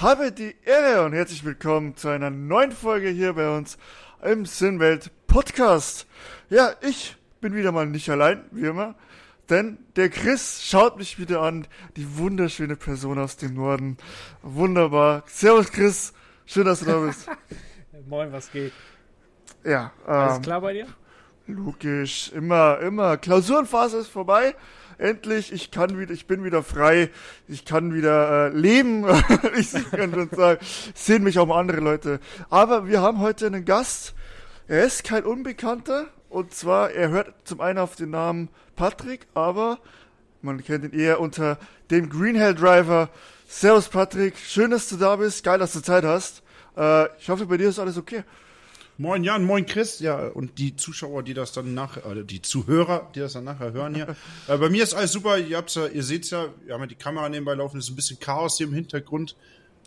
habe die Ehre und herzlich willkommen zu einer neuen Folge hier bei uns im Sinnwelt Podcast. Ja, ich bin wieder mal nicht allein, wie immer, denn der Chris schaut mich wieder an, die wunderschöne Person aus dem Norden. Wunderbar. Servus Chris, schön, dass du da bist. Moin, was geht? Ja, ähm, alles klar bei dir? Logisch, immer, immer. Klausurenphase ist vorbei endlich, ich kann wieder, ich bin wieder frei, ich kann wieder äh, leben, ich kann schon sagen, sehen mich auch mal andere Leute. Aber wir haben heute einen Gast, er ist kein Unbekannter, und zwar, er hört zum einen auf den Namen Patrick, aber man kennt ihn eher unter dem Green Hell Driver. Servus Patrick, schön, dass du da bist, geil, dass du Zeit hast. Äh, ich hoffe, bei dir ist alles okay. Moin Jan, moin Chris, ja, und die Zuschauer, die das dann nachher, äh, die Zuhörer, die das dann nachher hören hier. äh, bei mir ist alles super, ihr habt's ja, ihr seht's ja, wir haben ja die Kamera nebenbei laufen, ist ein bisschen Chaos hier im Hintergrund,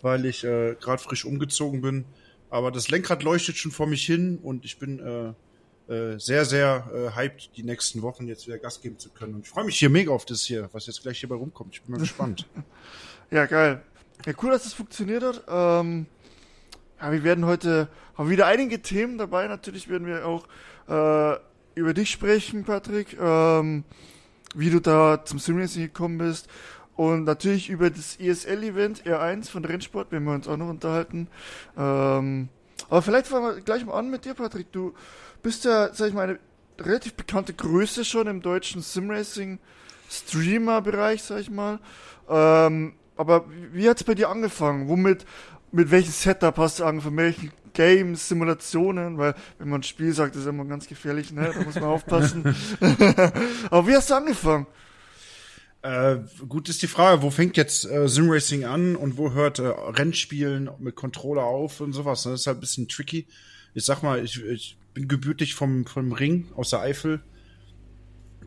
weil ich äh, gerade frisch umgezogen bin. Aber das Lenkrad leuchtet schon vor mich hin und ich bin äh, äh, sehr, sehr äh, hyped, die nächsten Wochen jetzt wieder Gas geben zu können. Und ich freue mich hier mega auf das hier, was jetzt gleich hierbei rumkommt. Ich bin mal gespannt. ja, geil. Ja, cool, dass das funktioniert hat. Ähm ja, wir werden heute haben wieder einige Themen dabei. Natürlich werden wir auch äh, über dich sprechen, Patrick, ähm, wie du da zum Simracing gekommen bist. Und natürlich über das ESL-Event R1 von Rennsport werden wir uns auch noch unterhalten. Ähm, aber vielleicht fangen wir gleich mal an mit dir, Patrick. Du bist ja, sag ich mal, eine relativ bekannte Größe schon im deutschen Simracing-Streamer-Bereich, sag ich mal. Ähm, aber wie hat's bei dir angefangen? Womit mit welchem Setup hast du angefangen, mit welchen Games, Simulationen, weil wenn man ein Spiel sagt, ist immer ganz gefährlich, ne? Da muss man aufpassen. Aber wie hast du angefangen? Äh, gut ist die Frage, wo fängt jetzt äh, Simracing an und wo hört äh, Rennspielen mit Controller auf und sowas. Ne? Das ist halt ein bisschen tricky. Ich sag mal, ich, ich bin gebürtig vom, vom Ring aus der Eifel.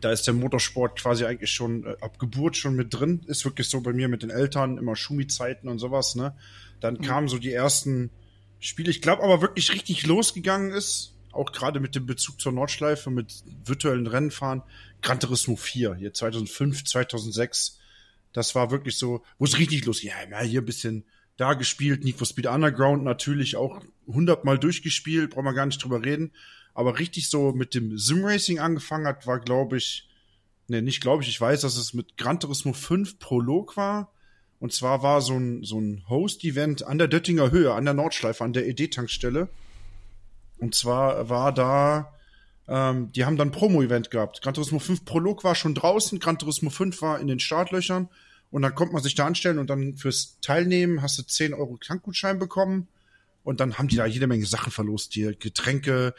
Da ist der Motorsport quasi eigentlich schon äh, ab Geburt schon mit drin. Ist wirklich so bei mir mit den Eltern, immer Schumi-Zeiten und sowas, ne? Dann mhm. kamen so die ersten Spiele. Ich glaube aber wirklich richtig losgegangen ist, auch gerade mit dem Bezug zur Nordschleife, mit virtuellen Rennfahren, Gran Turismo 4, hier 2005, 2006. Das war wirklich so, wo es richtig losging. Ja, hier ein bisschen da gespielt, Need for Speed Underground natürlich auch hundertmal durchgespielt, brauchen wir gar nicht drüber reden. Aber richtig so mit dem Simracing angefangen hat, war, glaube ich, ne, nicht glaube ich, ich weiß, dass es mit Gran Turismo 5 Prolog war. Und zwar war so ein, so ein Host-Event an der Döttinger Höhe, an der Nordschleife, an der ED-Tankstelle. Und zwar war da, ähm, die haben dann Promo-Event gehabt. Gran Turismo 5 Prolog war schon draußen, Gran Turismo 5 war in den Startlöchern. Und dann konnte man sich da anstellen und dann fürs Teilnehmen hast du 10 Euro Tankgutschein bekommen. Und dann haben die da jede Menge Sachen verlost, hier Getränke,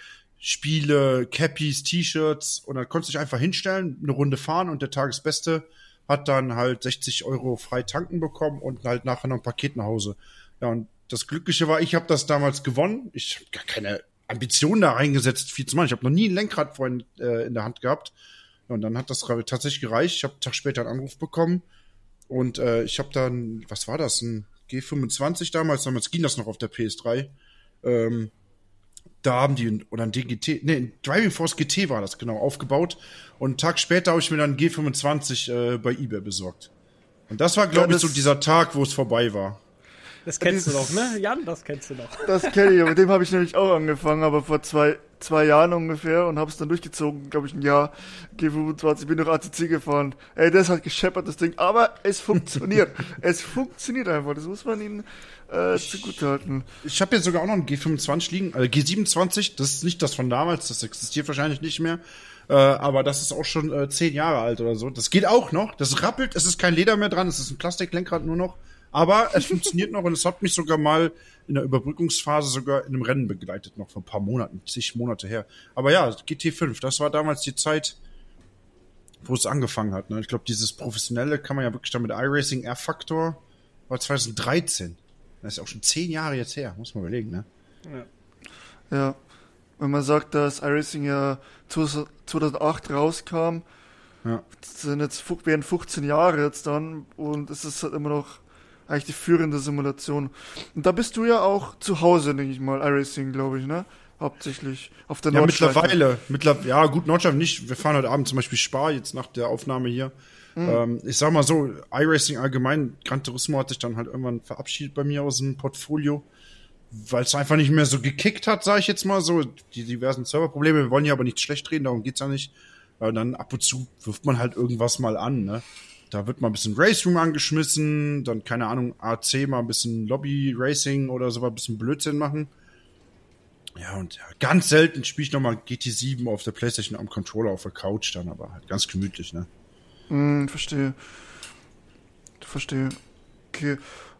Spiele, Cappies, T-Shirts. Und dann konntest du dich einfach hinstellen, eine Runde fahren und der Tagesbeste hat dann halt 60 Euro frei tanken bekommen und halt nachher noch ein Paket nach Hause. Ja, und das Glückliche war, ich habe das damals gewonnen. Ich habe gar keine Ambition da reingesetzt, viel zu machen. Ich habe noch nie ein Lenkrad vorhin äh, in der Hand gehabt. Ja, und dann hat das tatsächlich gereicht. Ich habe einen Tag später einen Anruf bekommen und äh, ich habe dann, was war das, ein G25 damals, damals ging das noch auf der PS3. Ähm, da haben die, oder ein DGT, nee, ein Driving Force GT war das, genau, aufgebaut. Und einen Tag später habe ich mir dann ein G25 äh, bei eBay besorgt. Und das war, glaube ja, ich, so dieser Tag, wo es vorbei war. Das kennst Dieses, du doch, ne? Jan, das kennst du doch. Das kenne ich, mit dem habe ich nämlich auch angefangen, aber vor zwei, zwei Jahren ungefähr und habe es dann durchgezogen, glaube ich, ein Jahr. G25, bin durch ACC gefahren. Ey, das hat gescheppert, das Ding. Aber es funktioniert. es funktioniert einfach. Das muss man ihnen äh, zugutehalten. Ich habe jetzt sogar auch noch ein G25 liegen. Also G27, das ist nicht das von damals, das existiert wahrscheinlich nicht mehr. Äh, aber das ist auch schon äh, zehn Jahre alt oder so. Das geht auch noch. Das rappelt, es ist kein Leder mehr dran, es ist ein Plastiklenkrad nur noch. Aber es funktioniert noch und es hat mich sogar mal in der Überbrückungsphase sogar in einem Rennen begleitet, noch vor ein paar Monaten, zig Monate her. Aber ja, GT5, das war damals die Zeit, wo es angefangen hat. Ne? Ich glaube, dieses Professionelle kann man ja wirklich dann mit iRacing R-Factor war 2013. Das ist auch schon zehn Jahre jetzt her, muss man überlegen, ne? Ja. Ja. Wenn man sagt, dass iRacing ja 2008 rauskam, ja. sind jetzt, werden 15 Jahre jetzt dann und es ist halt immer noch eigentlich die führende Simulation. Und da bist du ja auch zu Hause, denke ich mal, iRacing, glaube ich, ne? Hauptsächlich auf der ja, Nordschleife. mittlerweile, mittlerweile, ja gut, Nordschleife nicht. Wir fahren heute Abend zum Beispiel Spar, jetzt nach der Aufnahme hier. Ähm, ich sag mal so, iRacing allgemein, Gran Turismo hat sich dann halt irgendwann verabschiedet bei mir aus dem Portfolio, weil es einfach nicht mehr so gekickt hat, sage ich jetzt mal so. Die diversen Serverprobleme, wir wollen ja aber nicht schlecht reden, darum geht's ja nicht. Aber dann ab und zu wirft man halt irgendwas mal an, ne? Da wird mal ein bisschen Race Room angeschmissen, dann, keine Ahnung, AC mal ein bisschen Lobby Racing oder so, ein bisschen Blödsinn machen. Ja, und ja, ganz selten spiele ich nochmal GT7 auf der Playstation am Controller auf der Couch dann, aber halt ganz gemütlich, ne? Hm, verstehe. Verstehe. Okay.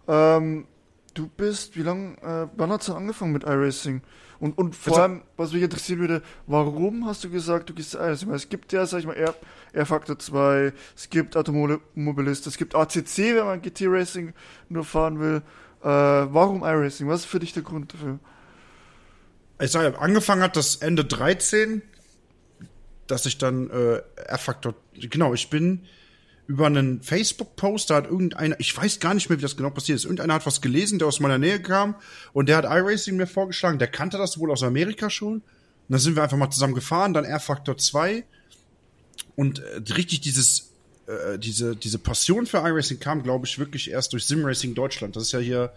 Ähm, du bist, wie lange, äh, wann hast du angefangen mit iRacing? Und, und vor allem, was mich interessieren würde, warum hast du gesagt, du gehst iRacing? Weil es gibt ja, sag ich mal, R, R Factor 2, es gibt Automobilist, es gibt ACC, wenn man GT Racing nur fahren will. Äh, warum iRacing? Was ist für dich der Grund dafür? ich sage, angefangen hat das Ende 13, dass ich dann äh, R-Faktor, genau, ich bin über einen Facebook-Post, da hat irgendeiner, ich weiß gar nicht mehr, wie das genau passiert ist, irgendeiner hat was gelesen, der aus meiner Nähe kam und der hat iRacing mir vorgeschlagen, der kannte das wohl aus Amerika schon. Und dann sind wir einfach mal zusammen gefahren, dann R-Faktor 2 und äh, richtig dieses äh, diese, diese Passion für iRacing kam, glaube ich, wirklich erst durch Simracing Deutschland. Das ist ja hier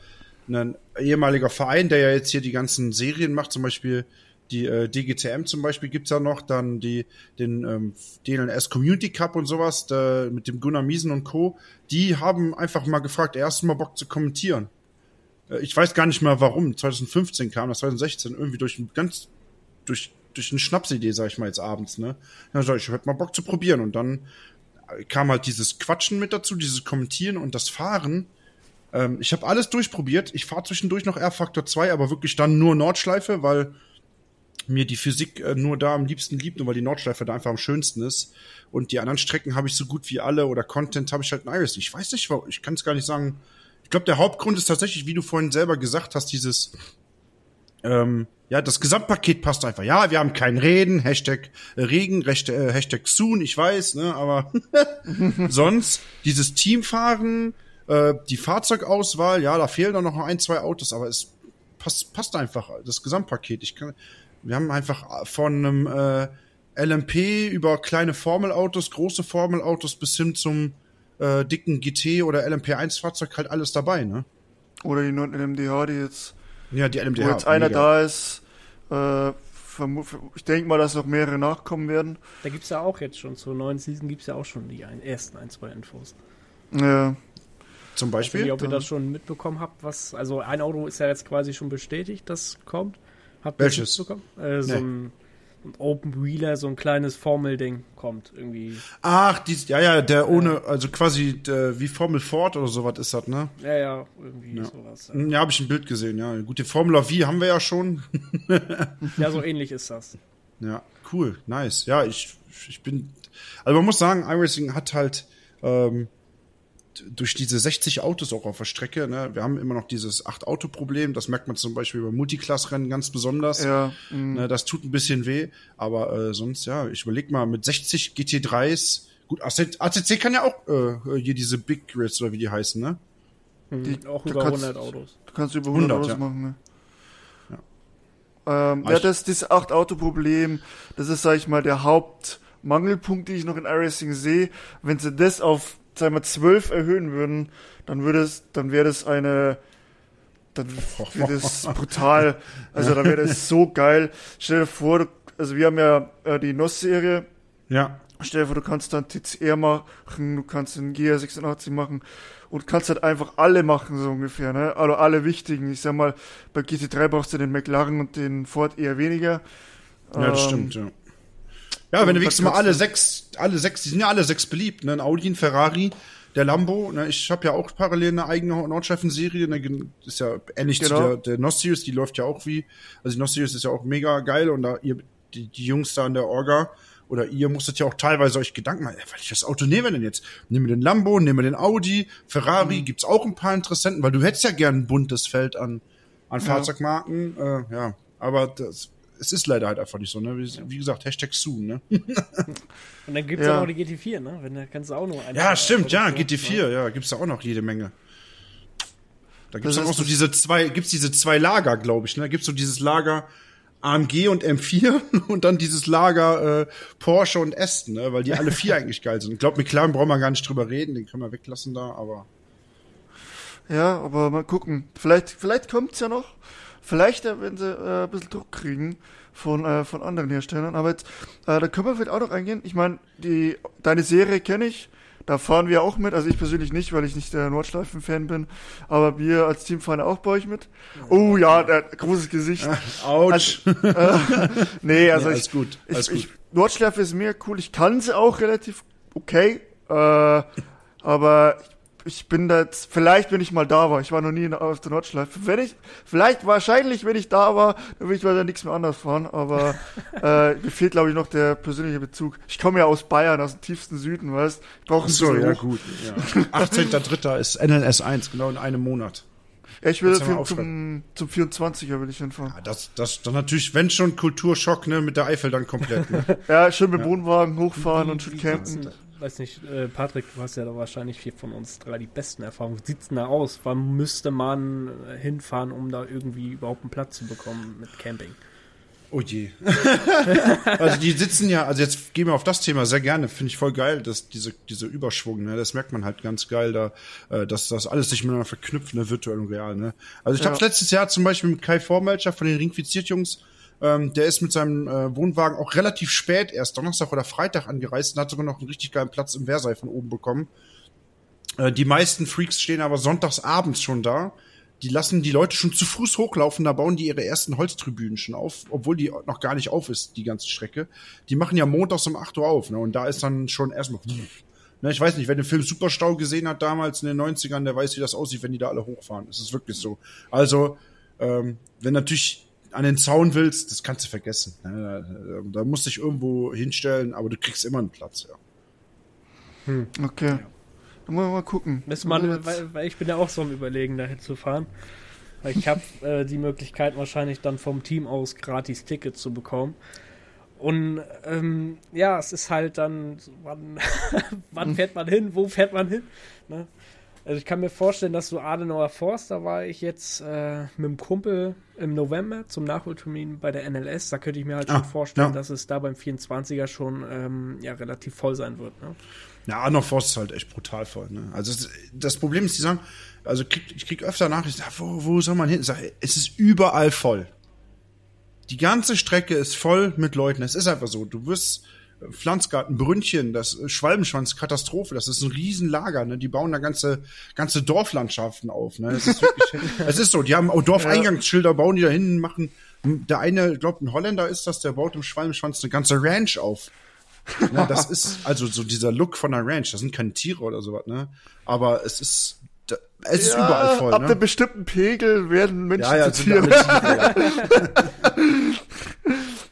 ein ehemaliger Verein, der ja jetzt hier die ganzen Serien macht, zum Beispiel die äh, DGTM zum Beispiel gibt's ja noch, dann die, den ähm, DNS Community Cup und sowas, da, mit dem Gunnar Miesen und Co., die haben einfach mal gefragt, erst mal Bock zu kommentieren. Äh, ich weiß gar nicht mehr warum, 2015 kam das, 2016, irgendwie durch ein ganz, durch, durch eine Schnapsidee, sag ich mal jetzt abends, ne? Dann sag ich, ich hätte mal Bock zu probieren und dann kam halt dieses Quatschen mit dazu, dieses Kommentieren und das Fahren. Ähm, ich habe alles durchprobiert. Ich fahre zwischendurch noch R-Faktor 2, aber wirklich dann nur Nordschleife, weil mir die Physik äh, nur da am liebsten liegt und weil die Nordschleife da einfach am schönsten ist. Und die anderen Strecken habe ich so gut wie alle oder Content habe ich halt in Iris. Ich weiß nicht, warum- ich kann es gar nicht sagen. Ich glaube, der Hauptgrund ist tatsächlich, wie du vorhin selber gesagt hast, dieses ähm, ja, das Gesamtpaket passt einfach. Ja, wir haben kein Reden, Hashtag äh, Regen, Hashtag, äh, Hashtag Soon, ich weiß, ne, aber sonst dieses Teamfahren, äh, die Fahrzeugauswahl, ja, da fehlen dann noch ein, zwei Autos, aber es passt, passt einfach, das Gesamtpaket. Ich kann, wir haben einfach von einem äh, LMP über kleine Formelautos, große Formelautos bis hin zum äh, dicken GT oder LMP1-Fahrzeug halt alles dabei, ne? Oder die neuen LMDH, die jetzt, Ja, die wo LMDH. jetzt einer mega. da ist, äh, ich denke mal, dass noch mehrere nachkommen werden. Da gibt es ja auch jetzt schon, zur neuen Season gibt es ja auch schon die ein, ersten ein, zwei Infos. Ja. Zum Ich weiß Beispiel. nicht, ob ihr das schon mitbekommen habt, was, also ein Auto ist ja jetzt quasi schon bestätigt, das kommt. Ihr Welches? Äh, so Nee. ein, ein Open Wheeler, so ein kleines Formelding kommt irgendwie. Ach, dies, ja, ja, der ohne, also quasi der, wie Formel Ford oder sowas ist das, ne? Ja, ja, irgendwie sowas. Ja. Hm, Ja, habe ich ein Bild gesehen, ja. Gut, die Formula V haben wir ja schon. ja, so ähnlich ist das. Ja, cool, nice. Ja, ich, ich bin, also man muss sagen, iRacing hat halt ähm, durch diese 60 Autos auch auf der Strecke, ne, wir haben immer noch dieses 8-Auto-Problem, das merkt man zum Beispiel bei Multiclass-Rennen ganz besonders. Ja, mm. Ne, das tut ein bisschen weh, aber äh, sonst, ja, ich überleg mal, mit 60 GT3s, gut, ACC, kann ja auch äh, hier diese Big Grids oder wie die heißen, ne? Mhm, auch du über kannst- 100 Autos. Du kannst über 100, 100, Autos ja. machen, ne? Ja. Ähm, ja, das, das 8-Auto-Problem, das ist, sag ich mal, der Hauptmangelpunkt, den ich noch in iRacing sehe. Wenn sie das auf, sag ich mal, 12 erhöhen würden, dann würde es, dann wäre das eine, dann wäre das brutal. Also, dann wäre das so geil. Stell dir vor, also wir haben ja äh, die NOS-Serie, Ja, Stell dir vor, du kannst dann TCR machen, du kannst einen GR86 machen und kannst halt einfach alle machen, so ungefähr, ne? Also alle wichtigen. Ich sag mal, bei GT3 brauchst du den McLaren und den Ford eher weniger. ja, das Ähm, stimmt, ja. Ja, wenn du dann mal alle du- sechs, alle sechs, die sind ja alle sechs beliebt, ne? Ein Audi, ein Ferrari, der Lambo, ne? Ich habe ja auch parallel eine eigene Nordschleifen-Serie, ne? Ist ja ähnlich zu Genau. der, der Nostius, die läuft ja auch wie, also die Nostius ist ja auch mega geil und da ihr, die, die Jungs da an der Orga, oder ihr musstet ja auch teilweise euch Gedanken machen, ey, weil ich das Auto nehme denn jetzt? Nehmen wir den Lambo, nehmen wir den Audi, Ferrari, Mhm. gibt's auch ein paar Interessenten, weil du hättest ja gern ein buntes Feld an, an Fahrzeugmarken, äh, ja. Aber das, es ist leider halt einfach nicht so, ne? Wie, wie gesagt, Hashtag soon, ne? Und dann gibt es ja. Ja. noch die GT4, ne? Wenn, da kannst du auch nur ein Ja, stimmt, ja, Auto- GT4, ja, gibt's da auch noch jede Menge. Da gibt's Das dann auch so diese zwei, gibt's diese zwei Lager, glaube ich, ne? Da gibt's so dieses Lager AMG und M4 und dann dieses Lager äh, Porsche und Aston, ne? weil die alle vier eigentlich geil sind. Ich glaube, McLaren brauchen wir gar nicht drüber reden, den können wir weglassen da, aber Ja, aber mal gucken. Vielleicht, vielleicht kommt's ja noch. Vielleicht, äh, wenn sie äh, ein bisschen Druck kriegen von, äh, von anderen Herstellern. Aber jetzt, äh, da können wir vielleicht auch noch eingehen. Ich meine, die deine Serie kenne ich. Da fahren wir auch mit. Also ich persönlich nicht, weil ich nicht der Nordschleifen-Fan bin. Aber wir als Team fahren auch bei euch mit. Oh ja, der großes Gesicht. Autsch. Äh, nee, also Nee, alles ich, gut, alles ich, ich, gut. Nordschleife ist mir cool. Ich kann sie auch relativ okay. Äh, aber ich, ich bin da jetzt, vielleicht wenn ich mal da war, ich war noch nie in, auf der Nordschleife. Wenn ich, vielleicht wahrscheinlich, wenn ich da war, dann will ich weiter nichts mehr anders fahren. Aber äh, mir fehlt, glaube ich, noch der persönliche Bezug. Ich komme ja aus Bayern, aus dem tiefsten Süden, weißt Ich brauche so, ja hoch. gut. Ja. 18.3. ist NLS 1, genau in einem Monat. Ja, ich will für, zum, zum 24er will ich hinfahren. Ja, das, das dann natürlich, wenn schon Kulturschock, ne, mit der Eifel dann komplett. Ne? Ja, schön mit Wohnwagen hochfahren und schön campen. Weiß nicht, äh, Patrick, du hast ja da wahrscheinlich hier von uns drei die besten Erfahrungen. Wie sieht's denn da aus? Wann müsste man äh, hinfahren, um da irgendwie überhaupt einen Platz zu bekommen mit Camping? Oh je. also die sitzen ja, also jetzt gehen wir auf das Thema sehr gerne, finde ich voll geil, dass diese, diese Überschwung, ne, das merkt man halt ganz geil da, äh, dass das alles sich miteinander verknüpft, ne, virtuell und real, ne. Also ich Ja. hab's letztes Jahr zum Beispiel mit Kai Vormelcher von den Ringfiziert-Jungs, ähm, der ist mit seinem äh, Wohnwagen auch relativ spät erst Donnerstag oder Freitag angereist und hat sogar noch einen richtig geilen Platz im Versailles von oben bekommen. Äh, die meisten Freaks stehen aber sonntags abends schon da. Die lassen die Leute schon zu Fuß hochlaufen, da bauen die ihre ersten Holztribünen schon auf, obwohl die noch gar nicht auf ist, die ganze Strecke. Die machen ja montags um 8 Uhr auf, ne? Und da ist dann schon erstmal. Ne, ich weiß nicht, wer den Film Superstau gesehen hat damals in den 90ern, der weiß, wie das aussieht, wenn die da alle hochfahren. Es ist wirklich so. Also, ähm, wenn natürlich an den Zaun willst, das kannst du vergessen. Ne? Da, da musst du dich irgendwo hinstellen, aber du kriegst immer einen Platz, ja. Okay. Dann wollen wir mal gucken. Müsste man, weil, weil ich bin ja auch so am Überlegen, dahin zu fahren. Weil ich habe äh, die Möglichkeit wahrscheinlich dann vom Team aus gratis Tickets zu bekommen. Und ähm, ja, es ist halt dann, wann, wann fährt man hin, wo fährt man hin? Ne? Also ich kann mir vorstellen, dass so Adenauer Forst, da war ich jetzt äh, mit dem Kumpel im November zum Nachholtermin bei der NLS. Da könnte ich mir halt Ah, schon vorstellen, ja. dass es da beim 24er schon ähm, ja, relativ voll sein wird. Ne? Ja, Arnold Forst ist halt echt brutal voll. Ne? Also das Problem ist, die sagen, also krieg, ich krieg öfter Nachrichten, sag, wo, wo soll man hin? Ich sag, es ist überall voll. Die ganze Strecke ist voll mit Leuten. Es ist einfach so. Du wirst Pflanzgarten, Brünnchen, das Schwalbenschwanz, Katastrophe. Das ist ein Riesenlager. Ne? Die bauen da ganze ganze Dorflandschaften auf. Ne? Es ist ist so. Die haben auch Dorfeingangsschilder, bauen die da hinten, machen. Der eine, glaubt, ein Holländer ist das, der baut im Schwalbenschwanz eine ganze Ranch auf. Ne, das ist also so dieser Look von einer Ranch. Das sind keine Tiere oder sowas, ne? Aber es ist, es ist überall voll, Ab ne? einem bestimmten Pegel werden Menschen Ja, ja, zu Tieren.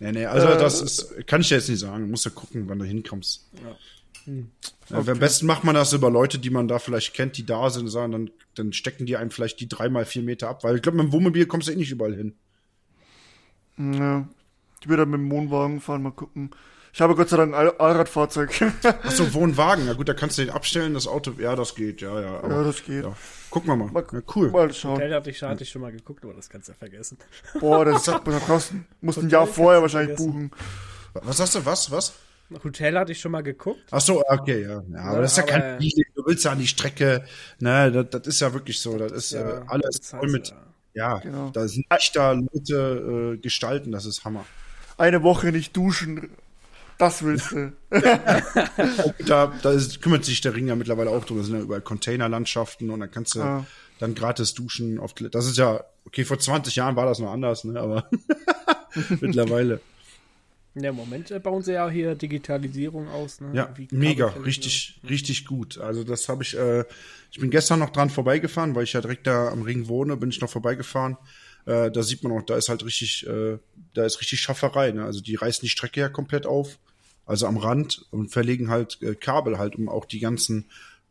nee, nee, also Äh, das ist, kann ich dir jetzt nicht sagen. Musst ja gucken, wann du hinkommst. Hm. Ja, Am besten macht man das über Leute, die man da vielleicht kennt, die da sind, sagen, dann, dann stecken die einem vielleicht die dreimal vier Meter ab, weil ich glaube, mit dem Wohnmobil kommst du eh nicht überall hin. Ja. Ich will dann mit dem Wohnwagen fahren, mal gucken. Ich habe Gott sei Dank ein All- Allradfahrzeug. Ach so, Wohnwagen. Ja gut, da kannst du den abstellen, das Auto. Ja, das geht, ja, ja. Aber, ja, das geht. ja. Gucken wir mal. Mal, Ja, cool. mal schauen. Hotel hatte ich, hatte ich schon mal geguckt, aber das kannst du ja vergessen. Boah, das da kosten. Muss ein Jahr vorher wahrscheinlich vergessen. buchen. Was sagst du? Was? Was? Hotel hatte ich schon mal geguckt. Ach so, okay, ja. ja aber Ja, das ist ja kein Deal. Du willst ja an die Strecke. Ne, das, das ist ja wirklich so. Das ist Ja, äh, alles voll mit. Ja, Genau. da sind echt da Leute äh, gestalten. Das ist Hammer. Eine Woche nicht duschen. Das willst du. Da, da ist, kümmert sich der Ring ja mittlerweile auch drum. Da sind ja überall Containerlandschaften und dann kannst du Ah. dann gratis duschen. Auf, das ist ja, okay, vor 20 Jahren war das noch anders, ne? Aber mittlerweile. Ja, im Moment äh, bauen sie ja hier Digitalisierung aus. Ne? Ja, Wie mega, richtig, richtig gut. Also das habe ich, äh, ich bin gestern noch dran vorbeigefahren, weil ich ja direkt da am Ring wohne, bin ich noch vorbeigefahren. Äh, da sieht man auch, da ist halt richtig, äh, da ist richtig Schafferei. Ne? Also die reißen die Strecke ja komplett auf, also am Rand und verlegen halt äh, Kabel halt, um auch die ganzen.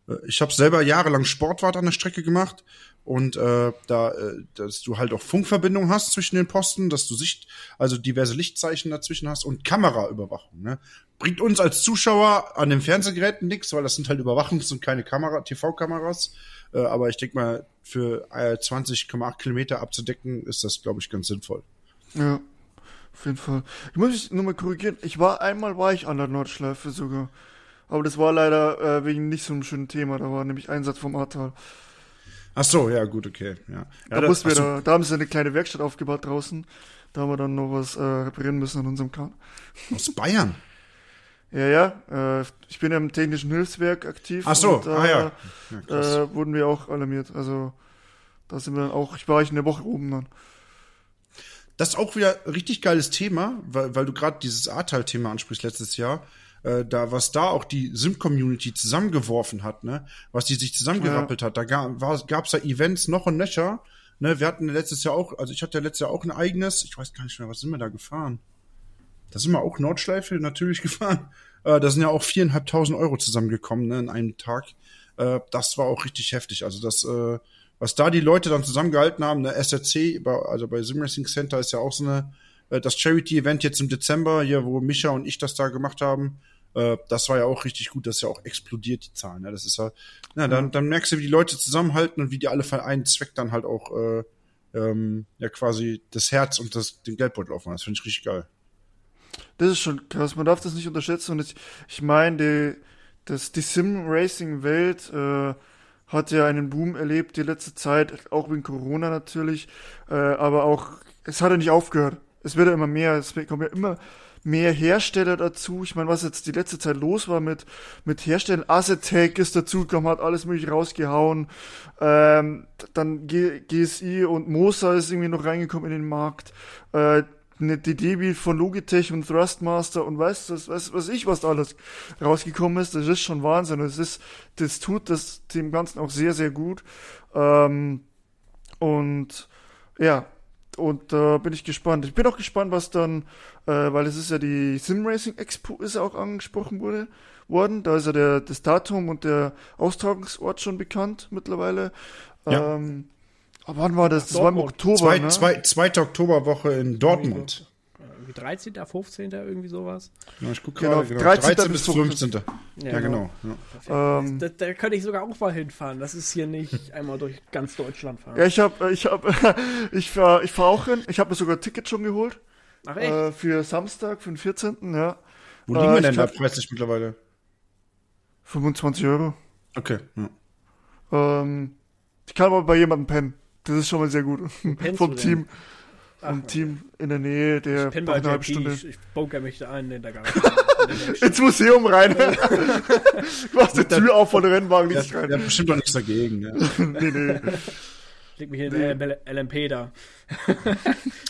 Äh, ich habe selber jahrelang Sportwart an der Strecke gemacht und äh, da, äh, dass du halt auch Funkverbindung hast zwischen den Posten, dass du Sicht, also diverse Lichtzeichen dazwischen hast und Kameraüberwachung. Ne? Bringt uns als Zuschauer an den Fernsehgeräten nichts, weil das sind halt Überwachungs- und keine Kamera, TV-Kameras. Äh, aber ich denke mal, für äh, 20,8 Kilometer abzudecken, ist das, glaube ich, ganz sinnvoll. Ja. Auf jeden Fall. Ich muss mich nur mal korrigieren. Ich war einmal war ich an der Nordschleife sogar. Aber das war leider äh, wegen nicht so einem schönen Thema. Da war nämlich Einsatz vom Ahrtal. Ach so, ja, gut, okay. Ja. Da, ja, mussten wir da, da haben sie eine kleine Werkstatt aufgebaut draußen. Da haben wir dann noch was äh, reparieren müssen an unserem Kahn. aus Bayern. Ja, ja. Äh, ich bin ja im technischen Hilfswerk aktiv. Ach so, und, ah ja. ja äh, wurden wir auch alarmiert. Also da sind wir dann auch, ich war ich eine Woche oben dann. Das ist auch wieder ein richtig geiles Thema, weil, weil du gerade dieses Ahrtal-Thema ansprichst letztes Jahr. Äh, da, was da auch die Sim-Community zusammengeworfen hat, ne? Was die sich zusammengerappelt hat. Da gab es da Events noch und nöcher. Ne? Wir hatten letztes Jahr auch, also ich hatte ja letztes Jahr auch ein eigenes, ich weiß gar nicht mehr, was sind wir da gefahren? Da sind wir auch Nordschleife natürlich gefahren. Äh, da sind ja auch viereinhalbtausend Euro zusammengekommen, ne, in einem Tag. Äh, das war auch richtig heftig. Also das, äh, was da die Leute dann zusammengehalten haben, ne, SRC, also bei Sim Racing Center ist ja auch so eine, äh, das Charity-Event jetzt im Dezember, hier, wo Micha und ich das da gemacht haben. Äh, das war ja auch richtig gut, das ist ja auch explodiert, die Zahlen. Ne? Das ist ja, na, dann, dann merkst du, wie die Leute zusammenhalten und wie die alle für einen Zweck dann halt auch äh, ähm, ja quasi das Herz und das, den Geldbeutel aufmachen. Das finde ich richtig geil. Das ist schon krass, man darf das nicht unterschätzen. Und ich, ich meine, die, das, die Sim-Racing-Welt äh, hat ja einen Boom erlebt die letzte Zeit, auch wegen Corona natürlich, äh, aber auch, es hat ja nicht aufgehört. Es wird ja immer mehr, es kommen ja immer mehr Hersteller dazu. Ich meine, was jetzt die letzte Zeit los war mit, mit Herstellern, Asetec ist dazugekommen, hat alles mögliche rausgehauen. Ähm, dann G GSI und Mosa ist irgendwie noch reingekommen in den Markt. Äh, eine DD von Logitech und Thrustmaster und weißt du, was, was ich, was da alles rausgekommen ist, das ist schon Wahnsinn. Das ist, das tut das dem Ganzen auch sehr, sehr gut. Ähm, und ja, und da äh, bin ich gespannt. Ich bin auch gespannt, was dann, äh, weil es ist ja die Sim Racing Expo ist ja auch angesprochen wurde, worden. Da ist ja der, das Datum und der Austragungsort schon bekannt mittlerweile. Ja. Ähm, aber wann war das? Das Dortmund. war im Oktober, Zwei, ne? zwei, zweite Oktoberwoche in Dortmund. Irgendwie 13., 15., irgendwie sowas. Ja, ich guck Genau, gerade, genau. 13. 13. bis 15. Ja, Ja, genau. Ja. Ähm, Da, da könnte ich sogar auch mal hinfahren. Das ist hier nicht einmal durch ganz Deutschland fahren. Ja, ich hab, ich hab, ich fahr, ich fahr auch hin. Ich habe mir sogar ein Ticket schon geholt. Ach echt? Äh, für Samstag, für den 14. Ja. Wo liegen Äh, wir denn da preislich mittlerweile? 25 Euro. Okay. Ja. Ähm, ich kann aber bei jemandem pennen. Das ist schon mal sehr gut. Vom? Team. Ach, Vom Team in der Nähe, der Ich eine halbe Stunde ich, ich bunker mich da ein in der Garage. ins Museum rein. du machst die Tür auf von der Rennwagen Der, nicht der rein. hat bestimmt doch nichts dagegen. Ne? nee, nee. Leg mich in den LMP da.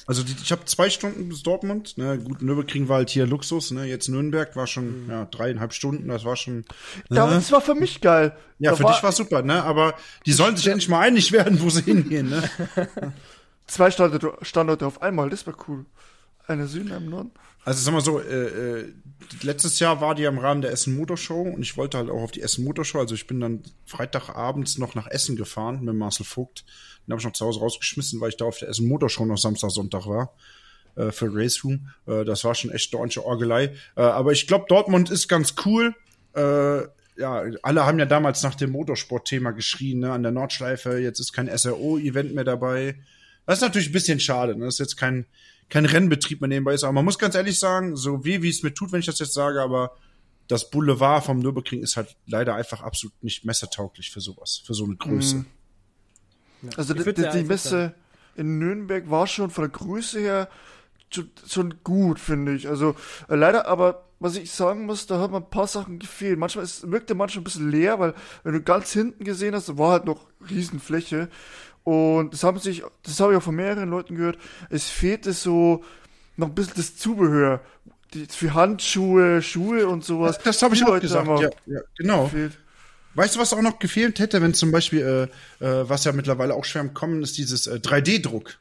Also die, ich habe zwei Stunden bis Dortmund. Ne? Gut, Nürburgring war halt hier Luxus. Ne? Jetzt Nürnberg war schon ja, dreieinhalb Stunden. Das war schon. Ne? das war für mich geil. Ja, Da für dich war super, ne? Aber die sollen sich endlich mal einig werden, wo sie hingehen, ne? Zwei Standorte, Standorte auf einmal, das war cool. Einer Süden, im Norden. Also sag mal so, äh, äh, letztes Jahr war die ja im Rahmen der Essen Motor Show und ich wollte halt auch auf die Essen Motor Show. Also ich bin dann Freitagabends noch nach Essen gefahren mit Marcel Vogt. Den habe ich noch zu Hause rausgeschmissen, weil ich da auf der Essen Motor Show noch Samstag, Sonntag war. Äh, für Race Room. Äh, das war schon echt ordentliche Orgelei. Äh, aber ich glaube, Dortmund ist ganz cool. Ja, alle haben ja damals nach dem Motorsport-Thema geschrien, ne, an der Nordschleife. Jetzt ist kein SRO-Event mehr dabei. Das ist natürlich ein bisschen schade. Ne? Das ist jetzt kein, kein Rennbetrieb mehr nebenbei ist. Aber man muss ganz ehrlich sagen, so weh, wie es mir tut, wenn ich das jetzt sage, aber das Boulevard vom Nürburgring ist halt leider einfach absolut nicht messetauglich für sowas, für so eine Größe. Mhm. Also die, die, die Messe in Nürnberg war schon von der Größe her schon, gut, finde ich. Also äh, leider, aber was ich sagen muss, da hat man ein paar Sachen gefehlt. Manchmal es wirkte manchmal ein bisschen leer, weil wenn du ganz hinten gesehen hast, da war halt noch Riesenfläche. Und das haben sich, das habe ich auch von mehreren Leuten gehört, es fehlte so noch ein bisschen das Zubehör. Die, für Handschuhe, Schuhe und sowas. Das habe ich Die auch Leute gesagt. haben Ja, ja, genau. gefehlt. Weißt du, was auch noch gefehlt hätte, wenn zum Beispiel, äh, äh, was ja mittlerweile auch schwer im Kommen ist, dieses äh, 3D-Druck.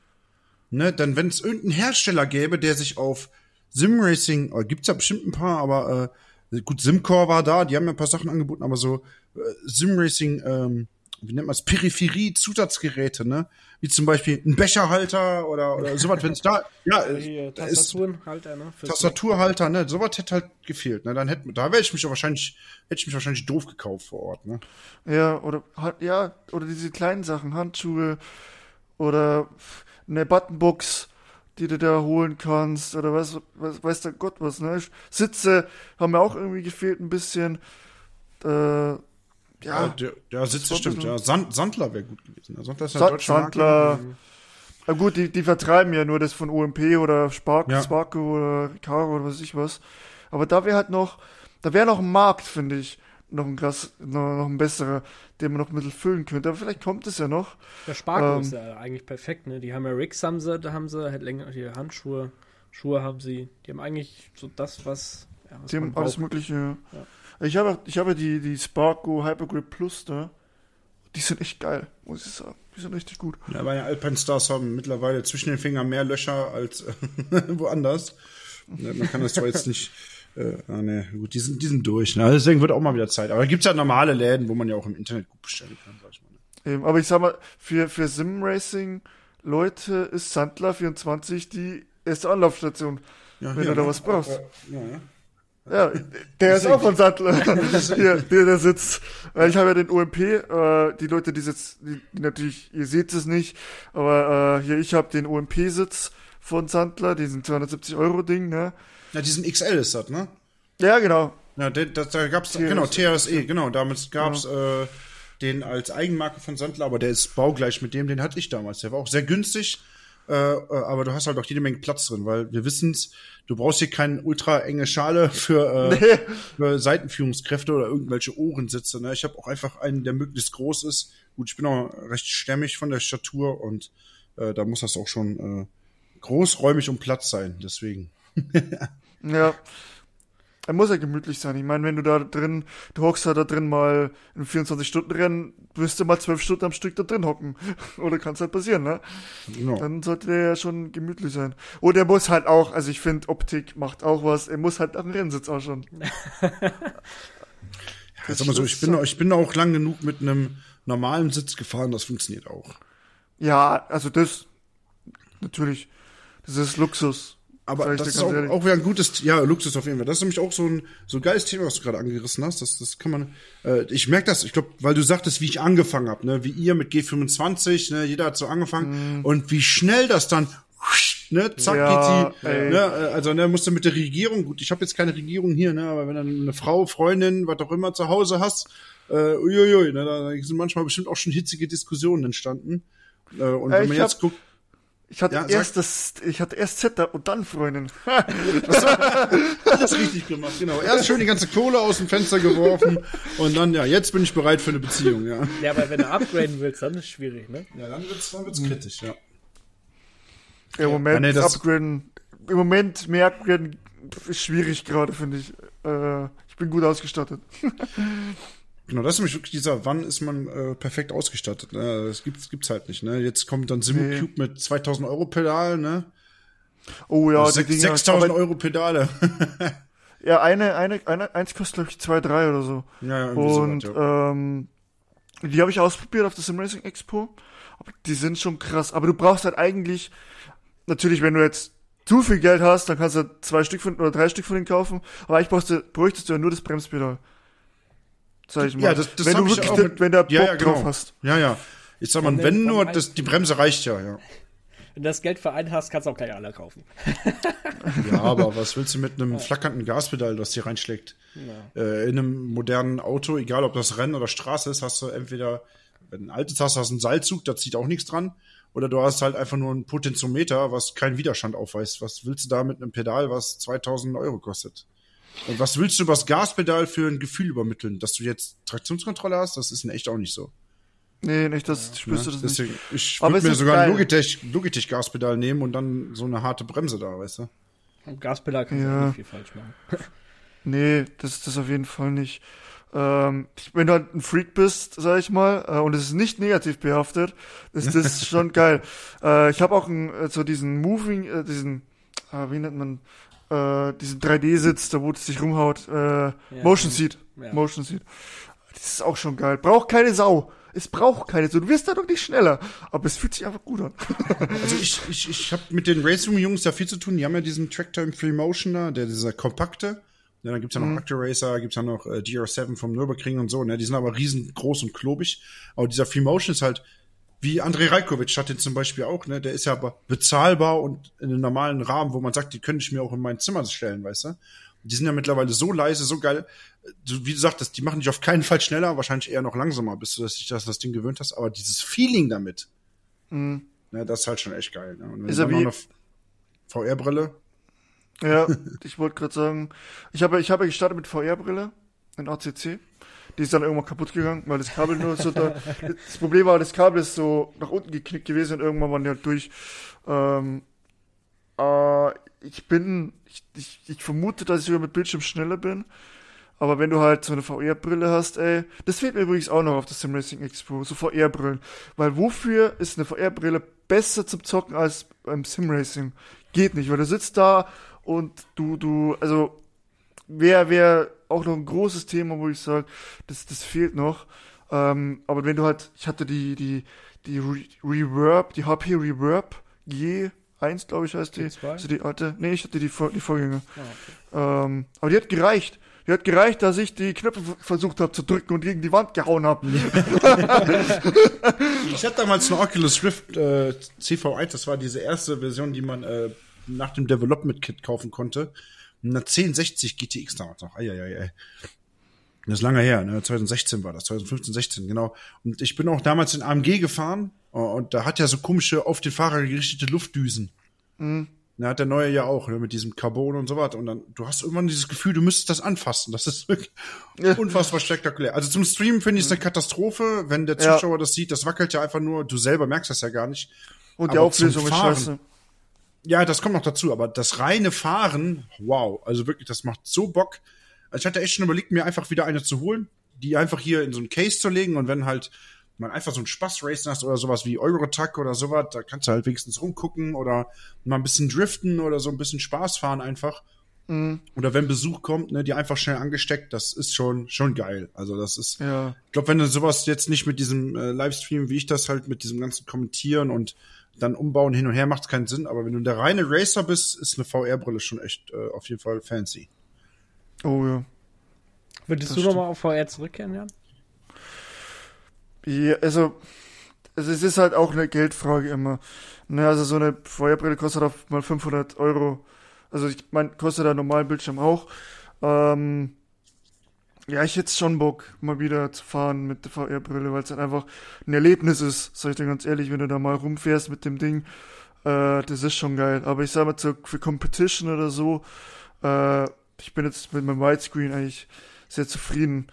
Ne, dann wenn es irgendeinen Hersteller gäbe, der sich auf Simracing, äh, gibt's ja bestimmt ein paar, aber äh, gut, Simcore war da, die haben ja ein paar Sachen angeboten, aber so äh, Simracing, ähm, wie nennt man es, Peripherie, Zusatzgeräte, ne? Wie zum Beispiel ein Becherhalter oder, oder sowas, wenn es da, ja, Tastaturenhalter, ne? Fürs- Tastaturhalter, ne? Sowas hätte halt gefehlt, ne? Dann hätte, da wäre ich mich ja wahrscheinlich, hätte ich mich wahrscheinlich doof gekauft vor Ort, ne? Ja, oder halt, ja, oder diese kleinen Sachen, Handschuhe oder eine Buttonbox, die du da holen kannst oder was, was weiß der Gott was, ne? Sitze haben mir auch irgendwie gefehlt ein bisschen. Äh, ja, Ja, der, der Sitz stimmt. Ja, Sand, Sandler wäre gut gewesen. Ja, Sandler ist ja Sa. Sandler. Na gut, die, die vertreiben ja nur das von OMP oder Spark, Ja. Sparko oder Recaro oder was weiß ich was. Aber da wäre halt noch, da wäre noch ein Markt, finde ich, noch ein krass, noch, noch ein besserer, den man noch ein bisschen füllen könnte. Aber vielleicht kommt es ja noch. Der Sparko Ähm. ist ja eigentlich perfekt, ne? Die haben ja Rigs haben sie, da haben sie halt länger hier Handschuhe, Schuhe haben sie. Die haben eigentlich so das, was, ja, was Die man haben alles. Mögliche. Ich habe, ich habe die, die Sparko Hypergrip Plus da. Die sind echt geil, muss ich sagen. Die sind richtig gut. Ja, aber die Alpine Stars haben mittlerweile zwischen den Fingern mehr Löcher als woanders. Ja, Man kann das zwar jetzt nicht. Äh, ah, ne, gut, die sind, die sind durch. Ne? Deswegen wird auch mal wieder Zeit. Aber da gibt's ja normale Läden, wo man ja auch im Internet gut bestellen kann, sag ich mal. Ne? Ähm, aber ich sag mal, für, für Sim-Racing Leute ist Sandler 24 die erste Anlaufstation. Ja, Wenn du da was brauchst. Äh, ja, ja. Ja, der ist auch von Sattler. Hier, der, der sitzt. Weil ich habe ja den OMP, äh, die Leute, die sitzt, die, natürlich, ihr seht es nicht, aber äh, hier, ich habe den OMP-Sitz von Sandler, diesen 270 Euro Ding, ne? ja, diesen XL ist das, ne? Ja, genau. Ja, da, da, da gab's, TRSE. genau, TRSE, genau, damals gab's äh, den als Eigenmarke von Sandler, aber der ist baugleich mit dem, den hatte ich damals. Der war auch sehr günstig, äh, äh, aber du hast halt auch jede Menge Platz drin, weil wir wissen's, du brauchst hier keine ultra enge Schale für, äh, für Seitenführungskräfte oder irgendwelche Ohrensitze. Ne? Ich habe auch einfach einen, der möglichst groß ist. Gut, ich bin auch recht stämmig von der Statur und äh, da muss das auch schon äh, großräumig und Platz sein, deswegen. Ja. Er muss ja gemütlich sein. Ich meine, wenn du da drin, du hockst halt da drin mal in 24-Stunden-Rennen, wirst du mal 12 Stunden am Stück da drin hocken. Oder kann es halt passieren, ne? Genau. Dann sollte der ja schon gemütlich sein. Und er muss halt auch, also ich finde, Optik macht auch was. Er muss halt am Rennsitz auch schon. Ja, sag mal so, ich bin, ich bin auch lang genug mit einem normalen Sitz gefahren, das funktioniert auch. Ja, also das, natürlich, das ist Luxus. Aber das ist auch, auch wieder ein gutes, ja, Luxus auf jeden Fall. Das ist nämlich auch so ein so ein geiles Thema, was du gerade angerissen hast. Das, das kann man, äh, ich merke das, ich glaube, weil du sagtest, wie ich angefangen habe, ne, wie ihr mit G25, ne, jeder hat so angefangen und wie schnell das dann, ne, zack, Mhm. Ja, geht ey. ne, äh, also ne, musst du mit der Regierung, gut, ich habe jetzt keine Regierung hier, ne, aber wenn du eine Frau, Freundin, was auch immer zu Hause hast, äh, uiuiui, ne, da sind manchmal bestimmt auch schon hitzige Diskussionen entstanden. Äh, und Äh, wenn man ich jetzt hab- guckt, Ich hatte Ja, erst das, ich hatte erst Setup und dann Freundin. Alles richtig gemacht, genau. Erst schön die ganze Kohle aus dem Fenster geworfen und dann, ja, jetzt bin ich bereit für eine Beziehung, ja. Ja, aber wenn du upgraden willst, dann ist es schwierig, ne? Ja, dann wird's, dann wird's kritisch, ja. Im Moment Ja, nee, das- upgraden, im Moment mehr upgraden ist schwierig gerade, finde ich. Äh, ich bin gut ausgestattet. Genau, das ist nämlich wirklich dieser, wann ist man äh, perfekt ausgestattet, ne? Das gibt's, gibt's halt nicht, ne? Jetzt kommt dann SimuCube mit 2000 Euro Pedal, ne? Oh ja, die Sech- Dinger. 6000 aber- Euro Pedale. Ja, eine, eine, eine, eins kostet glaube ich zwei, drei oder so. ja, ja, irgendwie Und sowas, ja. ähm, die habe ich ausprobiert auf der Simracing Expo. Aber die sind schon krass. Aber du brauchst halt eigentlich, natürlich, wenn du jetzt zu viel Geld hast, dann kannst du zwei Stück von, oder drei Stück von denen kaufen. Aber eigentlich brauchst du, bräuchtest du ja nur das Bremspedal. Sag ich mal. Ja, das, das wenn du ich wirklich, auch mit, wenn du Bock ja, ja, genau. drauf hast. Ja, ja. Ich sag mal, wenn- wenn nur, das, die Bremse reicht ja, ja. Wenn du das Geld für einen hast, kannst du auch gleich alle kaufen. Ja, aber was willst du mit einem flackernden Gaspedal, das hier reinschlägt? Äh, in einem modernen Auto, egal ob das Rennen oder Straße ist, hast du entweder, wenn du ein altes hast, hast du einen Seilzug, da zieht auch nichts dran. Oder du hast halt einfach nur ein Potentiometer, was keinen Widerstand aufweist. Was willst du da mit einem Pedal, was 2000 Euro kostet? Und was willst du über das Gaspedal für ein Gefühl übermitteln? Dass du jetzt Traktionskontrolle hast, das ist in echt auch nicht so. Nee, nicht, das spürst Ne? du das nicht. Deswegen, ich Aber würde mir sogar ein geil. Logitech, Logitech Gaspedal nehmen und dann so eine harte Bremse da, weißt du? Am Gaspedal kannst du Ja. auch nicht viel falsch machen. Nee, das ist das auf jeden Fall nicht. Ähm, wenn du halt ein Freak bist, sag ich mal, äh, und es ist nicht negativ behaftet, ist das schon geil. Äh, ich habe auch ein, äh, so diesen Moving, äh, diesen, äh, wie nennt man, äh, diesen 3D-Sitz, da wo es sich rumhaut, äh, Motion Seat. Ja. Motion Seat. Das ist auch schon geil. Braucht keine Sau. Es braucht keine Sau. Du wirst da doch nicht schneller. Aber es fühlt sich einfach gut an. Also ich, ich, ich habe mit den Racing-Jungs da viel zu tun. Die haben ja diesen Tractor im Free Motion da, der dieser kompakte. Ja, dann gibt's ja noch Acturacer, gibt's ja noch äh, DR7 vom Nürburgring und so. Ne? Die sind aber riesengroß und klobig. Aber dieser Free Motion ist halt Wie Andrei Rajkovic hat den zum Beispiel auch, ne? Der ist ja aber bezahlbar und in einem normalen Rahmen, wo man sagt, die könnte ich mir auch in mein Zimmer stellen, weißt du? Die sind ja mittlerweile so leise, so geil. Wie du sagtest, die machen dich auf keinen Fall schneller, wahrscheinlich eher noch langsamer, bis du dich das, das Ding gewöhnt hast. Aber dieses Feeling damit, Mhm. ne, das ist halt schon echt geil. Ne? Und wenn Ist dann wie- noch eine VR-Brille, Ja, ich wollte gerade sagen, ich habe ich habe gestartet mit VR-Brille in ACC. Die ist dann irgendwann kaputt gegangen, weil das Kabel nur so da. Das Problem war, das Kabel ist so nach unten geknickt gewesen und irgendwann waren die halt durch. Ähm, äh, ich bin, ich, ich, ich vermute, dass ich sogar mit Bildschirm schneller bin. Aber wenn du halt so eine VR-Brille hast, ey, das fehlt mir übrigens auch noch auf der Sim Racing Expo, so VR-Brillen. Weil wofür ist eine VR-Brille besser zum Zocken als beim Sim Racing? Geht nicht, weil du sitzt da und du, du, also, wäre wär auch noch ein großes Thema, wo ich sage, das, das fehlt noch. Ähm, aber wenn du halt, ich hatte die, die, die Re Reverb, die HP Reverb G1, glaube ich, heißt die. G2? Also die alte, nee, ich hatte die, die Vorgänger. Ah, okay. Ähm, aber die hat gereicht. Die hat gereicht, dass ich die Knöpfe versucht habe zu drücken und gegen die Wand gehauen habe. Ich hatte damals eine Oculus Rift äh, CV1, das war diese erste Version, die man äh, nach dem Development Kit kaufen konnte. Eine 1060 GTX damals noch. Eieiei. Das ist lange her, ne? 2016 war das, 2015, 16, genau. Und ich bin auch damals in AMG gefahren äh, und da hat ja so komische auf den Fahrer gerichtete Luftdüsen. Mhm. Da hat der neue ja auch, ne, mit diesem Carbon und so was. Und dann, du hast irgendwann dieses Gefühl, du müsstest das anfassen. Das ist wirklich Ja. unfassbar spektakulär. Also zum Streamen finde ich es eine Katastrophe. Wenn der Ja. Zuschauer das sieht, das wackelt ja einfach nur. Du selber merkst das ja gar nicht. Und die Aber zum Auflösung ist Fahren. scheiße. Ja, das kommt noch dazu. Aber das reine Fahren, wow. Also wirklich, das macht so Bock. Also ich hatte echt schon überlegt, mir einfach wieder eine zu holen, die einfach hier in so ein Case zu legen. Und wenn halt man einfach so ein Spaß-Racing hast oder sowas wie Eurotruck oder sowas, da kannst du halt wenigstens rumgucken oder mal ein bisschen driften oder so ein bisschen Spaß fahren einfach. Mhm. Oder wenn Besuch kommt, ne, die einfach schnell angesteckt, das ist schon, schon geil. Also das ist, Ja. ich glaube, wenn du sowas jetzt nicht mit diesem äh, Livestream, wie ich das halt mit diesem ganzen Kommentieren und dann umbauen hin und her, macht keinen Sinn. Aber wenn du der reine Racer bist, ist eine VR-Brille schon echt äh, auf jeden Fall fancy. Oh ja. Würdest Das du nochmal auf VR zurückkehren, Jan? Ja, also, also es ist halt auch eine Geldfrage immer. Ne, also so eine VR-Brille kostet auf mal 500 Euro. Also ich meine, kostet der normalen Bildschirm auch. Ähm, ja, ich hätte schon Bock, mal wieder zu fahren mit der VR-Brille, weil es halt einfach ein Erlebnis ist, sag ich dir ganz ehrlich, wenn du da mal rumfährst mit dem Ding. Äh, das ist schon geil. Aber ich sag mal, für Competition oder so, äh, ich bin jetzt mit meinem Widescreen eigentlich sehr zufrieden.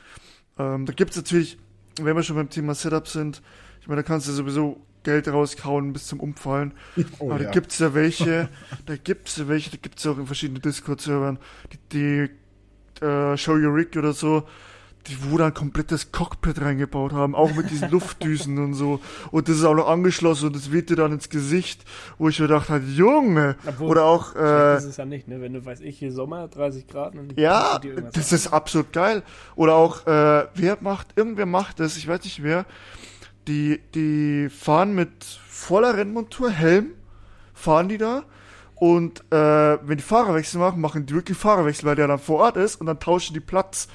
Ähm, da gibt's natürlich, wenn wir schon beim Thema Setup sind, ich meine, da kannst du sowieso Geld rauskauen bis zum Umfallen. Oh, Aber da gibt's ja welche, da gibt's ja welche, da gibt's ja auch in verschiedenen Discord-Servern, die, die äh, Show Your Rig oder so, die wo dann ein komplettes Cockpit reingebaut haben, auch mit diesen Luftdüsen und so. Und das ist auch noch angeschlossen und das weht dir dann ins Gesicht, wo ich mir gedacht habe, Junge! Obwohl, oder auch, äh, Das ist ja nicht, ne? Wenn du, weiß ich, hier Sommer, 30 Grad und ja, das ist absolut geil. Oder auch, äh, wer macht, irgendwer macht das, ich weiß nicht wer, die, die fahren mit voller Rennmontur, Helm, fahren die da und äh, wenn die Fahrerwechsel machen, machen die wirklich Fahrerwechsel, weil der dann vor Ort ist und dann tauschen die Platz.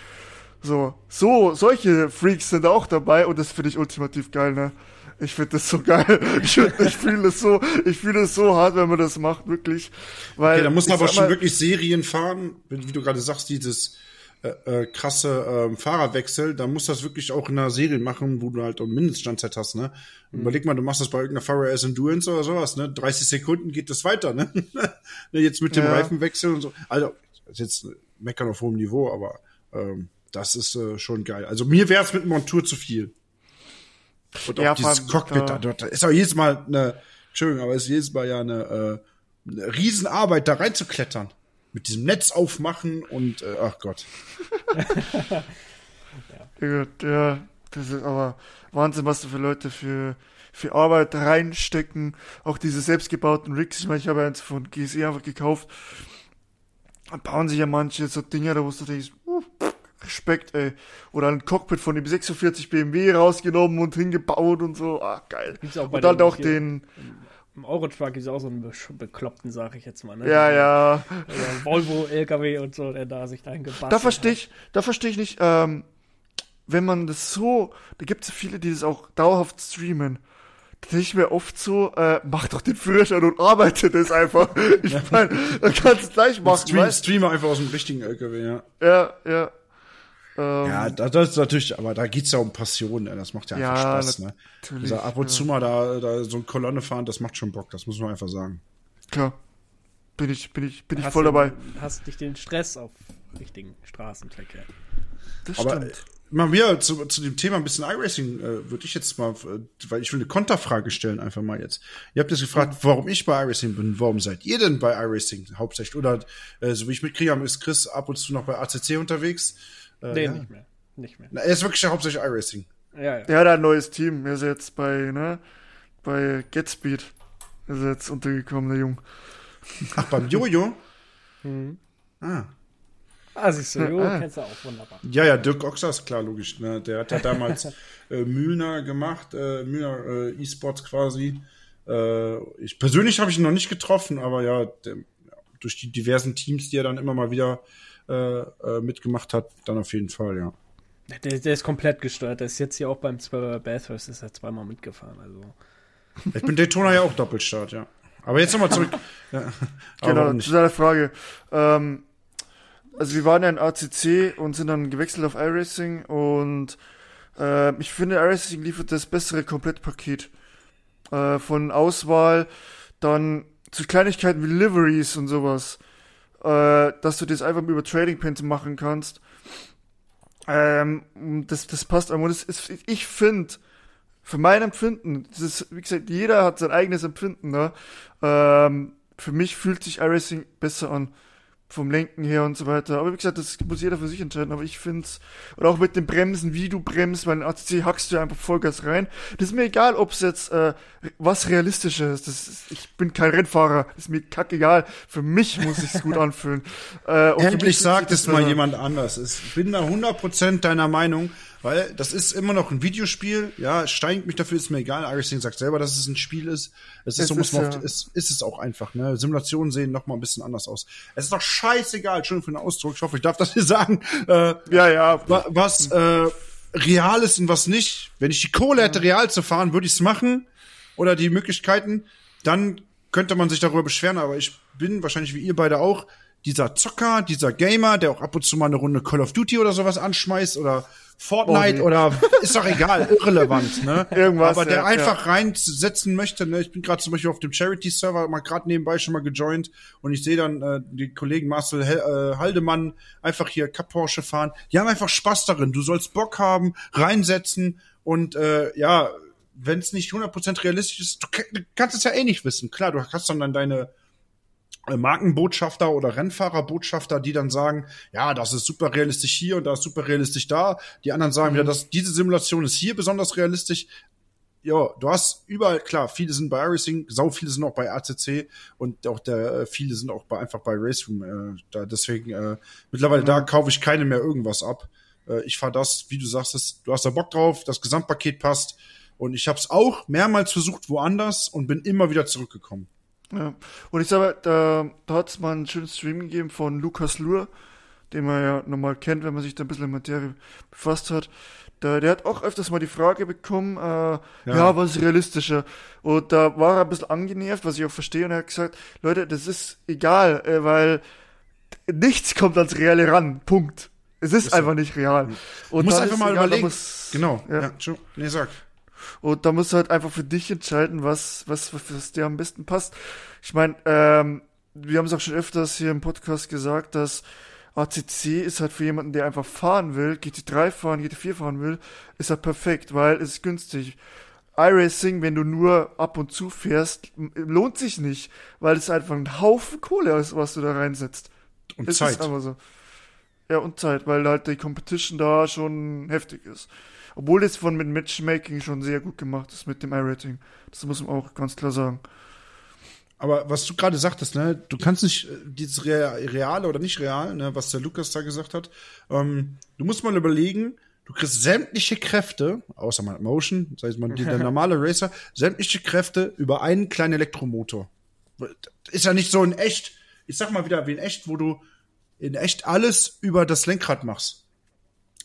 So, so, solche Freaks sind auch dabei und das finde ich ultimativ geil, ne? Ich finde das so geil. Ich, ich fühle es so, ich fühle es so hart, wenn man das macht, wirklich. Weil, Okay, da muss man aber schon mal- wirklich Serien fahren, wie du gerade sagst, dieses äh, äh, krasse ähm, Fahrerwechsel, da muss das wirklich auch in einer Serie machen, wo du halt auch Mindeststandzeit hast, ne? Überleg mal, du machst das bei irgendeiner Fahrer S Endurance oder sowas, ne? 30 Sekunden geht das weiter, ne? Ne, jetzt mit dem Ja. Reifenwechsel und so. Also, das ist jetzt meckern auf hohem Niveau, aber ähm, das ist äh, schon geil. Also mir wäre es mit Montur zu viel. Und auch Ja, dieses vor allem, Cockpit, äh, da, da ist auch jedes Mal eine, Entschuldigung, aber ist jedes Mal ja eine, äh, eine Riesenarbeit, da reinzuklettern. Mit diesem Netz aufmachen und, äh, ach Gott. Ja, ja, das ist aber Wahnsinn, was da für Leute für, für Arbeit reinstecken. Auch diese selbstgebauten Rigs. Ich meine, ich habe eins von GSE einfach gekauft. Da bauen sich ja manche so Dinger, da wo du denkst, uh, Respekt, ey. Oder ein Cockpit von dem 46 BMW rausgenommen und hingebaut und so. Ah, geil. Und dann den auch den, Im Eurotruck gibt es auch so einen bekloppten, sag ich jetzt mal. Ne? ja, ja. Oder Volvo, LKW und so, der da sich dahin gebastelt Da verstehe ich, da verstehe ich nicht, ähm, wenn man das so, da gibt es viele, die das auch dauerhaft streamen. nicht mehr oft so, äh, mach doch den Führerschein und arbeite das einfach. Ich meine, dann kannst du gleich machen, Stream, weißt Streamer einfach aus dem richtigen LKW, ja. Ja, ja. Ähm, Ja, da- das ist natürlich, aber da geht's ja um Passion, ne? das macht ja einfach Ja, Spaß, ne? Also ab und ja. zu mal da, da so eine Kolonne fahren, das macht schon Bock, das muss man einfach sagen. klar. Bin ich, bin ich, bin ich Hast voll du- dabei. Hast nicht den Stress auf richtigen Straßenverkehr. Das Aber stimmt. äh, mal wieder zu, zu dem Thema ein bisschen iRacing, äh, würde ich jetzt mal, äh, weil ich will eine Konterfrage stellen, einfach mal jetzt. Ihr habt jetzt gefragt, warum ich bei iRacing bin, warum seid ihr denn bei iRacing hauptsächlich? Oder äh, so wie ich mitkriege, ist Chris ab und zu noch bei ACC unterwegs. Äh, Nee, ja. nicht mehr. Nicht mehr. Na, er ist wirklich ja hauptsächlich iRacing. Ja, ja. Er hat ein neues Team. Er ist jetzt bei, ne, bei GetSpeed. Ist er jetzt untergekommen, der Jung. Ach, beim Jojo? Mhm. Ah. Ah, siehst du, Jo, Ah. kennst du auch wunderbar. Ja, ja, Dirk Oxer ist klar, logisch. Ne? Der hat ja damals äh, Mühlner gemacht, äh, Mühlner äh, E-Sports quasi. Äh, ich persönlich habe ich ihn noch nicht getroffen, aber ja, der, ja, durch die diversen Teams, die er dann immer mal wieder äh, äh, mitgemacht hat, dann auf jeden Fall, ja. Der, der ist komplett gesteuert. Der ist jetzt hier auch beim Zwölfer Bathurst, ist er zweimal mitgefahren. Also. Ich bin Daytona ja auch Doppelstart, ja. Aber jetzt nochmal zurück. ja. Genau, zu deiner Frage. Ähm, also wir waren ja in ACC und sind dann gewechselt auf iRacing und äh, ich finde, iRacing liefert das bessere Komplettpaket äh, von Auswahl, dann zu Kleinigkeiten wie Liveries und sowas, äh, dass du das einfach über Trading Pins machen kannst. Ähm, das, das passt einfach. Das ist, ich finde, für mein Empfinden, das ist, wie gesagt, jeder hat sein eigenes Empfinden, ne? Ähm, für mich fühlt sich iRacing besser an. Vom Lenken her und so weiter. Aber wie gesagt, das muss jeder für sich entscheiden. Aber ich find's, oder auch mit dem Bremsen, wie du bremst, weil in ACC hackst du ja einfach Vollgas rein. Das ist mir egal, ob's jetzt, äh, was realistischer ist. Das ist. Ich bin kein Rennfahrer. Das ist mir kackegal. Für mich muss sich's gut anfühlen. Äh, und Endlich sagt es mal jemand anders. Ich bin da 100% deiner Meinung, weil das ist immer noch ein Videospiel. Ja, steigt mich dafür, ist mir egal. iRacing sagt selber, dass es ein Spiel ist. Es ist Es so, muss ist man ja- oft, es ist es auch einfach. Ne? Simulationen sehen noch mal ein bisschen anders aus. Es ist doch scheißegal, schön für den Ausdruck. Ich hoffe, ich darf das hier sagen. Äh, Ja, ja. wa- was äh, real ist und was nicht. Wenn ich die Kohle hätte, real zu fahren, würde ich es machen. Oder die Möglichkeiten, dann könnte man sich darüber beschweren. Aber ich bin wahrscheinlich wie ihr beide auch dieser Zocker, dieser Gamer, der auch ab und zu mal eine Runde Call of Duty oder sowas anschmeißt oder Fortnite Oh, oder ist doch egal, irrelevant, ne? Irgendwas, Aber der ja, einfach reinsetzen möchte, ne? Ich bin gerade zum Beispiel auf dem Charity-Server mal gerade nebenbei schon mal gejoint und ich sehe dann äh, die Kollegen Marcel Hel äh, Haldemann einfach hier Cup Porsche fahren. Die haben einfach Spaß darin. Du sollst Bock haben, reinsetzen und äh, ja, wenn es nicht 100% realistisch ist, du, ka- du kannst es ja eh nicht wissen. Klar, du hast dann, dann deine Markenbotschafter oder Rennfahrerbotschafter, die dann sagen, ja, das ist super realistisch hier und das ist super realistisch da. Die anderen sagen wieder, dass diese Simulation ist hier besonders realistisch. Ja, du hast überall, klar, viele sind bei iRacing, sau viele sind auch bei ACC und auch der, äh, viele sind auch bei, einfach bei Raceroom. Äh, da, deswegen, äh, mittlerweile da kaufe ich keine mehr irgendwas ab. Äh, ich fahre das, wie du sagst, das, du hast da Bock drauf, das Gesamtpaket passt. Und ich habe es auch mehrmals versucht woanders und bin immer wieder zurückgekommen. Ja. Und ich sage, da, da hat es mal einen schönen Stream gegeben von Lukas Lur, den man ja normal kennt, wenn man sich da ein bisschen mit Materie befasst hat. Der, der hat auch öfters mal die Frage bekommen, äh, ja. was ist realistischer? Und da war er ein bisschen angenervt, was ich auch verstehe, und er hat gesagt, Leute, das ist egal, äh, weil nichts kommt ans Reale ran. Punkt. Es ist, so. einfach nicht real. Du Und musst dann einfach ist mal egal, da überlegen. muss- genau. Ja. Ja. ja. Nee, sag. Und da musst du halt einfach für dich entscheiden, was, was, was, dir am besten passt. Ich meine, ähm, wir haben es auch schon öfters hier im Podcast gesagt, dass ACC ist halt für jemanden, der einfach fahren will, GT3 fahren, GT4 fahren will, ist halt perfekt, weil es ist günstig. iRacing, wenn du nur ab und zu fährst, lohnt sich nicht, weil es einfach ein Haufen Kohle ist, was du da reinsetzt. Und Es Zeit. ist einfach so. Ja, und Zeit, weil halt die Competition da schon heftig ist. Obwohl das von mit Matchmaking schon sehr gut gemacht ist mit dem iRating. Das muss man auch ganz klar sagen. Aber was du gerade sagtest, ne, du kannst nicht äh, dieses Rea- reale oder nicht real, ne, was der Lukas da gesagt hat. Ähm, du musst mal überlegen, du kriegst sämtliche Kräfte, außer mal Motion, sag ich mal, der normale Racer, sämtliche Kräfte über einen kleinen Elektromotor. Ist ja nicht so in echt, ich sag mal wieder wie in echt, wo du in echt alles über das Lenkrad machst.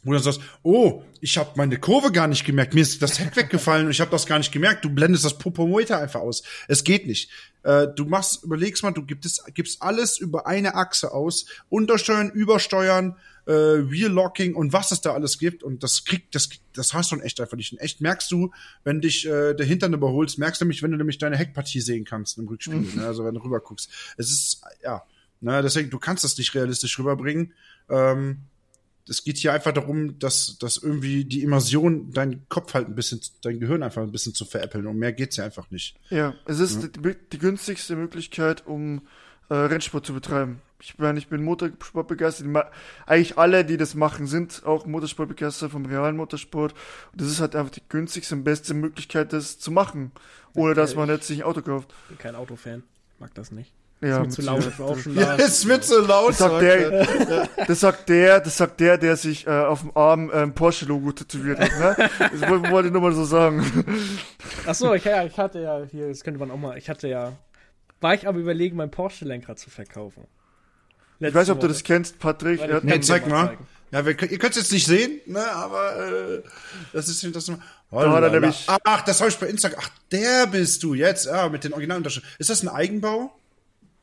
Wo du dann sagst, oh, ich habe meine Kurve gar nicht gemerkt, mir ist das Heck weggefallen und ich habe das gar nicht gemerkt. Du blendest das Popometer einfach aus. Es geht nicht. Äh, du machst, überlegst mal, du gibst, gibst alles über eine Achse aus, Untersteuern, Übersteuern, äh, Wheel Locking und was es da alles gibt und das kriegt, das, das hast du in echt einfach nicht. In echt merkst du, wenn dich äh, der Hintern überholst, merkst du nämlich, wenn du nämlich deine Heckpartie sehen kannst im Rückspiegel, ne? also wenn du rüber guckst. Es ist, ja, ne, deswegen, du kannst das nicht realistisch rüberbringen. Ähm, es geht hier einfach darum, dass, dass irgendwie die Immersion deinen Kopf halt ein bisschen, dein Gehirn einfach ein bisschen zu veräppeln. Und mehr geht's ja einfach nicht. Ja, es ist die, die günstigste Möglichkeit, um äh, Rennsport zu betreiben. Ich meine, ich bin Motorsport begeistert. Eigentlich alle, die das machen, sind auch Motorsport begeistert vom realen Motorsport. Und das ist halt einfach die günstigste und beste Möglichkeit, das zu machen. Ohne dass man jetzt sich ein Auto kauft. Bin kein Autofan. Mag das nicht. Ja, ist mir zu laut. Ich war auch schon Ja, da. es wird so laut. Das sagt der, das sagt der, das sagt der, der sich äh, auf dem Arm äh, ein Porsche-Logo tätowiert hat, ne? Das wollte, ich nur mal so sagen. Ach so, ich, ja, ich hatte ja hier, das könnte man auch mal, ich hatte ja, war ich aber überlegen, mein Porsche-Lenkrad zu verkaufen. Ich weiß nicht, ob du das kennst, Patrick. Er Ja, einen- zeig mal zeigen. Ja, wir, ihr könnt es jetzt nicht sehen, ne, aber äh, das ist das. Oh, Da hat nämlich- Ach, das habe ich bei Instagram. Ach, der bist du jetzt. Ah, mit den Originalunterschriften. Ist das ein Eigenbau?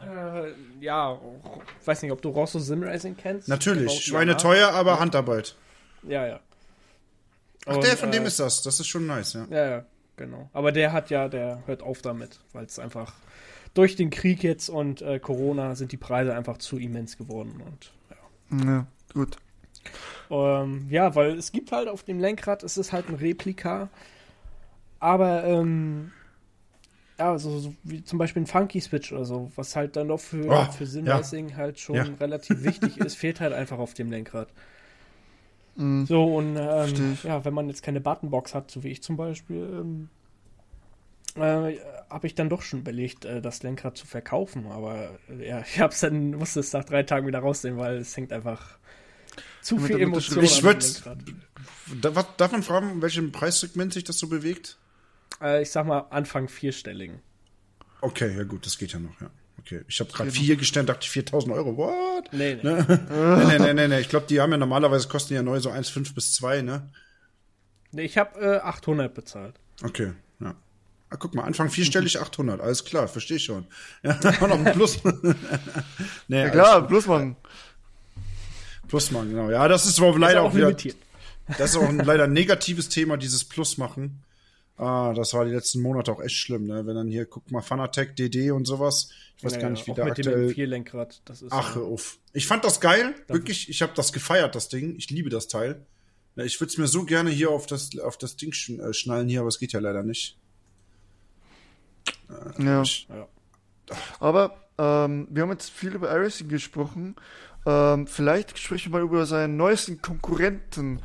Äh, ja, ich weiß nicht, ob du Rosso Sim Racing kennst. Natürlich. Schweine ja. teuer, aber Handarbeit. Ja, ja. Ach, Und, der von dem äh, ist das. Das ist schon nice, ja. Ja, ja, genau. Aber der hat ja, der hört auf damit, weil es einfach durch den Krieg jetzt und äh, Corona sind die Preise einfach zu immens geworden und ja. Ja, gut. Ähm, ja, weil es gibt halt auf dem Lenkrad, es ist halt ein Replika, aber ähm, ja, so, so wie zum Beispiel ein Funky Switch oder so, was halt dann doch für, Oh, für ja. Simracing halt schon Ja. relativ wichtig ist, fehlt halt einfach auf dem Lenkrad. Mhm. So, und ähm, ja, wenn man jetzt keine Buttonbox hat, so wie ich zum Beispiel, ähm, äh, habe ich dann doch schon überlegt, äh, das Lenkrad zu verkaufen. Aber äh, ja, ich hab's dann, musste es nach drei Tagen wieder rausnehmen, weil es hängt einfach zu Mit viel der Emotion Ich an dem würd's- Lenkrad. Da, was, darf man fragen, in welchem Preissegment sich das so bewegt? Äh, ich sag mal Anfang vierstelligen. Okay, ja gut, das geht ja noch, ja. Okay, ich habe gerade vier gestellt, dachte ich 4000 Euro. What? Nee, nee. Ne? nee, nee, nee, nee. Ich glaube, die haben ja normalerweise kosten ja neu so 1,5 bis 2, ne? nee ich habe äh, 800 bezahlt. Okay, ja. Ah, guck mal, Anfang vierstellig 800, alles klar, verstehe ich schon. Ja, auch noch ein Plus. nee, Ja klar, bloß machen. Plus machen, genau. Ja, das ist aber Ist leider auch auch wieder, limitiert. das ist auch ein leider negatives Thema, dieses Plus machen. Ah, das war die letzten Monate auch echt schlimm, ne? Wenn dann hier, guck mal, Fanatec, DD und sowas. Ich weiß Ja, gar nicht, wie auch der mit dem aktuell. M4-Lenkrad. Das ist Ach, äh, auf. Ich fand das geil, wirklich. Ich habe das gefeiert, das Ding. Ich liebe das Teil. Ich würde es mir so gerne hier auf das, auf das Ding schn äh, schnallen hier, aber es geht ja leider nicht. Ja. Ich, ja. Aber ähm, wir haben jetzt viel über iRacing gesprochen. Ähm, vielleicht sprechen wir mal über seinen neuesten Konkurrenten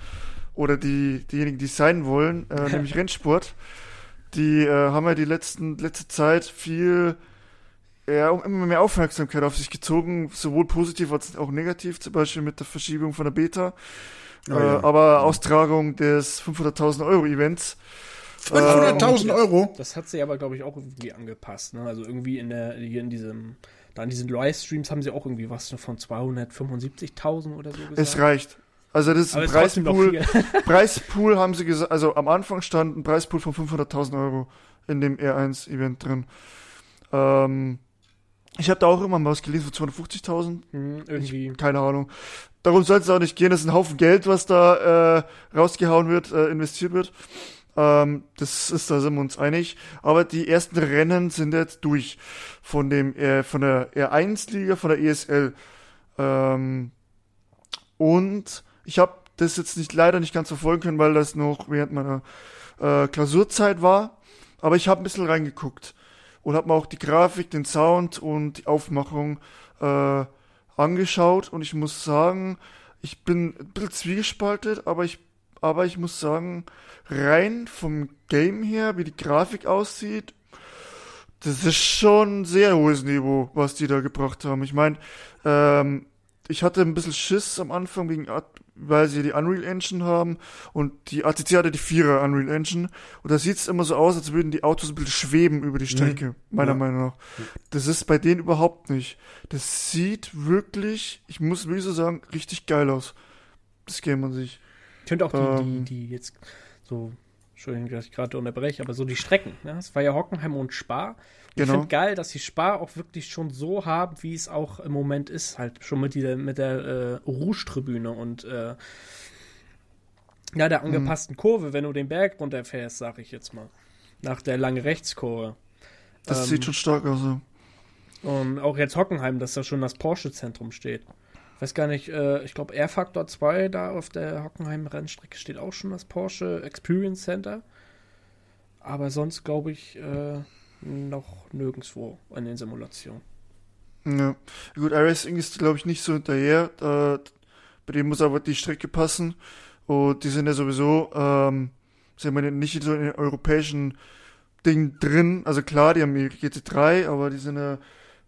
oder die, diejenigen, die es sein wollen, äh, nämlich Rennsport. Die äh, haben ja die letzten, letzte Zeit viel, ja, immer mehr Aufmerksamkeit auf sich gezogen, sowohl positiv als auch negativ, zum Beispiel mit der Verschiebung von der Beta, Oh äh, ja. aber Austragung des 500.000 Euro Events. 500.000 Euro? Das hat sie aber, glaube ich, auch irgendwie angepasst. Ne? Also irgendwie in der, hier in diesem, da in diesen Livestreams haben sie auch irgendwie was von 275.000 oder so gesagt. Es reicht. Also das ist aber ein Preispool. Preispool haben sie gesagt, also am Anfang stand ein Preispool von 500.000 Euro in dem R1-Event drin. Ähm, ich habe da auch immer mal was gelesen von 250.000. Hm, irgendwie. Keine Ahnung. Darum soll es auch nicht gehen. Das ist ein Haufen Geld, was da äh, rausgehauen wird, äh, investiert wird. Ähm, das ist, da sind wir uns einig. Aber die ersten Rennen sind jetzt durch von dem äh, von der R1-Liga, von der ESL. Ähm, und ich habe das jetzt nicht leider nicht ganz verfolgen können, weil das noch während meiner äh, Klausurzeit war. Aber ich habe ein bisschen reingeguckt und habe mir auch die Grafik, den Sound und die Aufmachung äh, angeschaut. Und ich muss sagen, ich bin ein bisschen zwiegespaltet, aber ich, aber ich muss sagen, rein vom Game her, wie die Grafik aussieht, das ist schon ein sehr hohes Niveau, was die da gebracht haben. Ich meine, ähm, ich hatte ein bisschen Schiss am Anfang, wegen, At- weil sie die Unreal Engine haben und die ATC hatte die Vierer Unreal Engine und da sieht es immer so aus, als würden die Autos ein bisschen schweben über die Strecke, meiner Ja. Meinung nach. Das ist bei denen überhaupt nicht. Das sieht wirklich, ich muss wirklich so sagen, richtig geil aus. Das Game an sich. finde auch die, Ähm. die, die jetzt so, Entschuldigung, dass ich gerade unterbreche, aber so die Strecken. Ne? Es war ja Hockenheim und Spa. Und Ich Genau. finde geil, dass die Spa auch wirklich schon so haben, wie es auch im Moment ist. Halt schon mit, dieser, mit der äh, Rouge-Tribüne und äh, ja, der angepassten Kurve, wenn du den Berg runterfährst, sag ich jetzt mal. Nach der langen Rechtskurve. Das Ähm, sieht schon stark aus. Ja. Und auch jetzt Hockenheim, dass da schon das Porsche-Zentrum steht. Ich weiß gar nicht, äh, ich glaube R-Factor 2 da auf der Hockenheim-Rennstrecke steht auch schon das Porsche Experience Center. Aber sonst glaube ich äh, noch nirgendwo in den Simulationen. Ja. Gut, iRacing ist, glaube ich, nicht so hinterher. Äh, bei dem muss aber die Strecke passen. Und die sind ja sowieso, ähm, sagen wir nicht so in den europäischen Ding drin. Also klar, die haben ihre GT3, aber die sind ja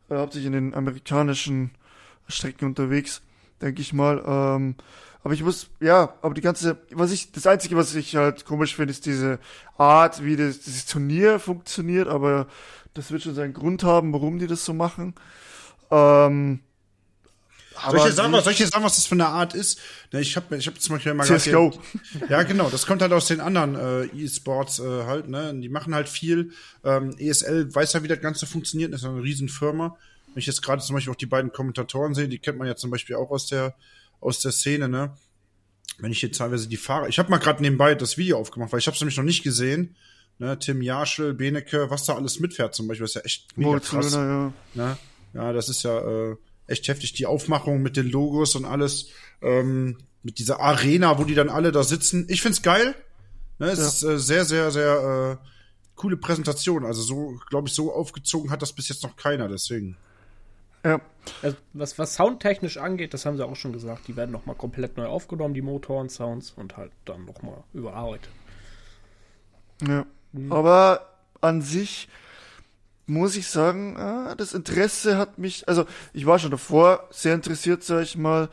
äh, hauptsächlich in den amerikanischen Strecken unterwegs, denke ich mal. Ähm, aber ich muss, ja, aber die ganze, was ich, das Einzige, was ich halt komisch finde, ist diese Art, wie das, dieses Turnier funktioniert, aber das wird schon seinen Grund haben, warum die das so machen. Ähm, Soll ich dir an sagen, was, das für eine Art ist? Ich habe ich hab zum Beispiel mal CSGO. gerade- Ja, genau. Das kommt halt aus den anderen äh, E-Sports äh, halt. Ne, die machen halt viel. Ähm, ESL weiß ja, wie das Ganze funktioniert. Das ist eine Riesenfirma. Wenn ich jetzt gerade zum Beispiel auch die beiden Kommentatoren sehe, die kennt man ja zum Beispiel auch aus der aus der Szene. Ne, wenn ich jetzt teilweise die Fahrer, ich habe mal gerade nebenbei das Video aufgemacht, weil ich habe es nämlich noch nicht gesehen. Ne, Tim Jaschel, Benecke, was da alles mitfährt zum Beispiel, ist ja echt mega krass. Ja. Ne? Ja, das ist ja äh, echt heftig. Die Aufmachung mit den Logos und alles, ähm, mit dieser Arena, wo die dann alle da sitzen. Ich find's geil. Ne? Es Ja. ist äh, sehr, sehr, sehr äh, coole Präsentation. Also so, glaube ich, so aufgezogen hat das bis jetzt noch keiner. Deswegen. Ja, Also, was, was soundtechnisch angeht, das haben sie auch schon gesagt, die werden nochmal komplett neu aufgenommen, die Motoren, Sounds und halt dann nochmal überarbeitet. ja. Aber an sich muss ich sagen, ah, das Interesse hat mich, also ich war schon davor sehr interessiert, sag ich mal,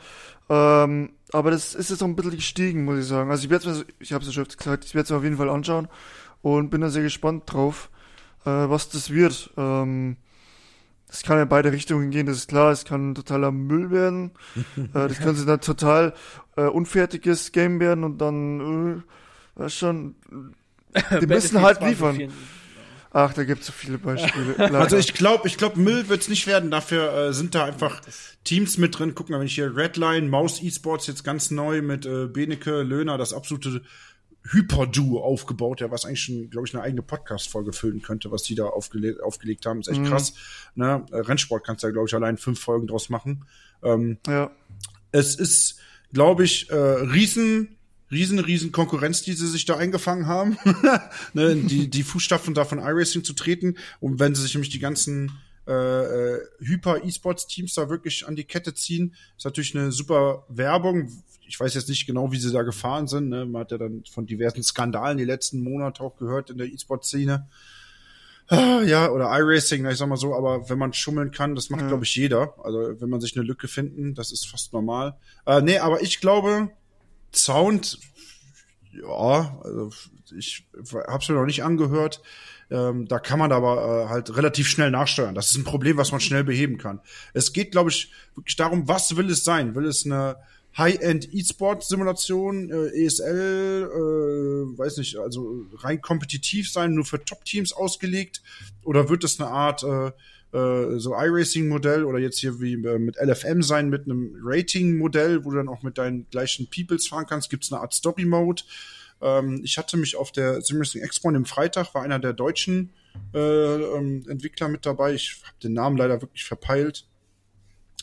ähm, aber das ist jetzt noch ein bisschen gestiegen, muss ich sagen. Also ich werde ich habe es ja schon gesagt, ich werde es mir auf jeden Fall anschauen und bin da sehr gespannt drauf, äh, was das wird. Ähm, das kann ja in beide Richtungen gehen, das ist klar, es kann ein totaler Müll werden, äh, das kann ein total äh, unfertiges Game werden und dann, äh, weißt schon, die müssen halt liefern. Ach, da gibt's so viele Beispiele. leider. Also ich glaube, ich glaube, Müll wird's nicht werden. Dafür äh, sind da einfach Teams mit drin. Guck mal, wenn ich hier Redline, Maus Esports jetzt ganz neu mit äh, Benecke, Löhner, das absolute Hyper-Duo aufgebaut, ja, was eigentlich schon, glaube ich, eine eigene Podcast-Folge füllen könnte, was die da aufgele aufgelegt haben. Ist echt krass. Ne? Äh, Rennsport kannst du ja, glaube ich, allein fünf Folgen draus machen. Ähm, ja. es ist, glaube ich, äh, riesen, riesen, riesen Konkurrenz, die sie sich da eingefangen haben, ne, die, die Fußstapfen da von iRacing zu treten. Und wenn sie sich nämlich die ganzen äh, äh, Hyper-E-Sports-Teams da wirklich an die Kette ziehen, ist natürlich eine super Werbung. Ich weiß jetzt nicht genau, wie sie da gefahren sind. Ne? Man hat ja dann von diversen Skandalen die letzten Monate auch gehört in der E-Sport-Szene. Ah, Ja, oder iRacing, ich sag mal so, aber wenn man schummeln kann, das macht, Ja. glaube ich, jeder. Also wenn man sich eine Lücke finden, das ist fast normal. Äh, nee, aber ich glaube, Sound, ja, also ich hab's mir noch nicht angehört. Ähm, da kann man aber äh, halt relativ schnell nachsteuern. Das ist ein Problem, was man schnell beheben kann. Es geht, glaube ich, wirklich darum, was will es sein? Will es eine High-End E-Sport-Simulation, äh, ESL, äh, weiß nicht, also rein kompetitiv sein, nur für Top-Teams ausgelegt? Oder wird es eine Art äh, äh, so iRacing-Modell oder jetzt hier wie äh, mit LFM sein, mit einem Rating-Modell, wo du dann auch mit deinen gleichen Peoples fahren kannst? Gibt es eine Art Story-Mode? Ähm, ich hatte mich auf der Simracing Expo an dem Freitag, war einer der deutschen äh, ähm, Entwickler mit dabei. Ich habe den Namen leider wirklich verpeilt.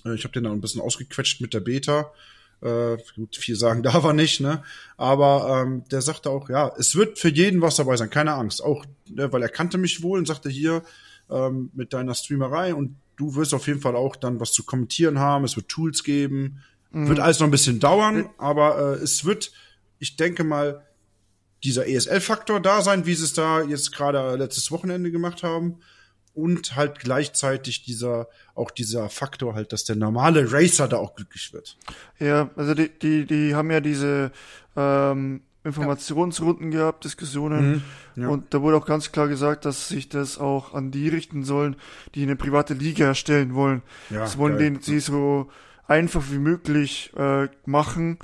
Äh, ich habe den dann ein bisschen ausgequetscht mit der Beta. Äh, gut, viel sagen darf er nicht, ne? Aber ähm, der sagte auch, ja, es wird für jeden was dabei sein, keine Angst. Auch, ne, weil er kannte mich wohl und sagte hier ähm, mit deiner Streamerei und du wirst auf jeden Fall auch dann was zu kommentieren haben. Es wird Tools geben. Wird alles noch ein bisschen dauern, aber äh, es wird, ich denke mal, dieser ESL-Faktor da sein, wie sie es da jetzt gerade letztes Wochenende gemacht haben. Und halt gleichzeitig dieser, auch dieser Faktor halt, dass der normale Racer da auch glücklich wird. Ja, also die, die, die haben ja diese ähm, Informationsrunden gehabt, Diskussionen. Mhm, ja. Und da wurde auch ganz klar gesagt, dass sich das auch an die richten sollen, die eine private Liga erstellen wollen. Ja, das wollen geil. denen sie so einfach wie möglich äh, machen.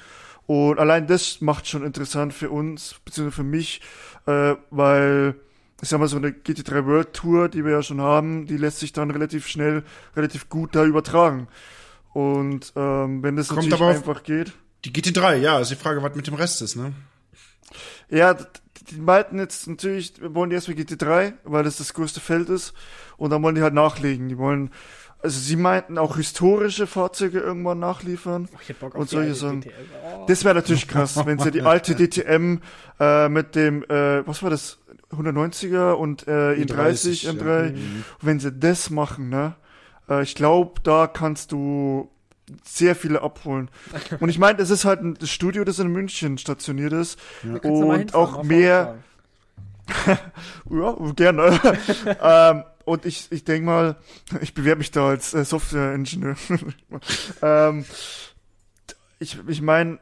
Und allein das macht schon interessant für uns, beziehungsweise für mich, äh, weil ich sag mal, so eine GT3 World Tour, die wir ja schon haben, die lässt sich dann relativ schnell, relativ gut da übertragen. Und ähm, wenn das Kommt natürlich einfach geht. Die GT3, ja, ist die Frage, was mit dem Rest ist, ne? Ja, die meinten jetzt natürlich, wir wollen die erstmal GT3, weil das das größte Feld ist. Und dann wollen die halt nachlegen. Die wollen, also sie meinten auch historische Fahrzeuge irgendwann nachliefern. Oh, ich hätte Bock Und auf die solche Sachen. DTM. Oh. Das wäre natürlich krass, wenn sie die alte DTM äh, mit dem, äh, was war das, 190er und äh, E30 E30, M3, ja. wenn sie das machen, ne? Äh, ich glaube, da kannst du sehr viele abholen. Und ich meine, es ist halt ein das Studio, das in München stationiert ist. Mal Und auch mehr, ja, gerne. ähm, und ich, ich denke mal, ich bewerbe mich da als äh, Software-Ingenieur. ähm, ich ich meine,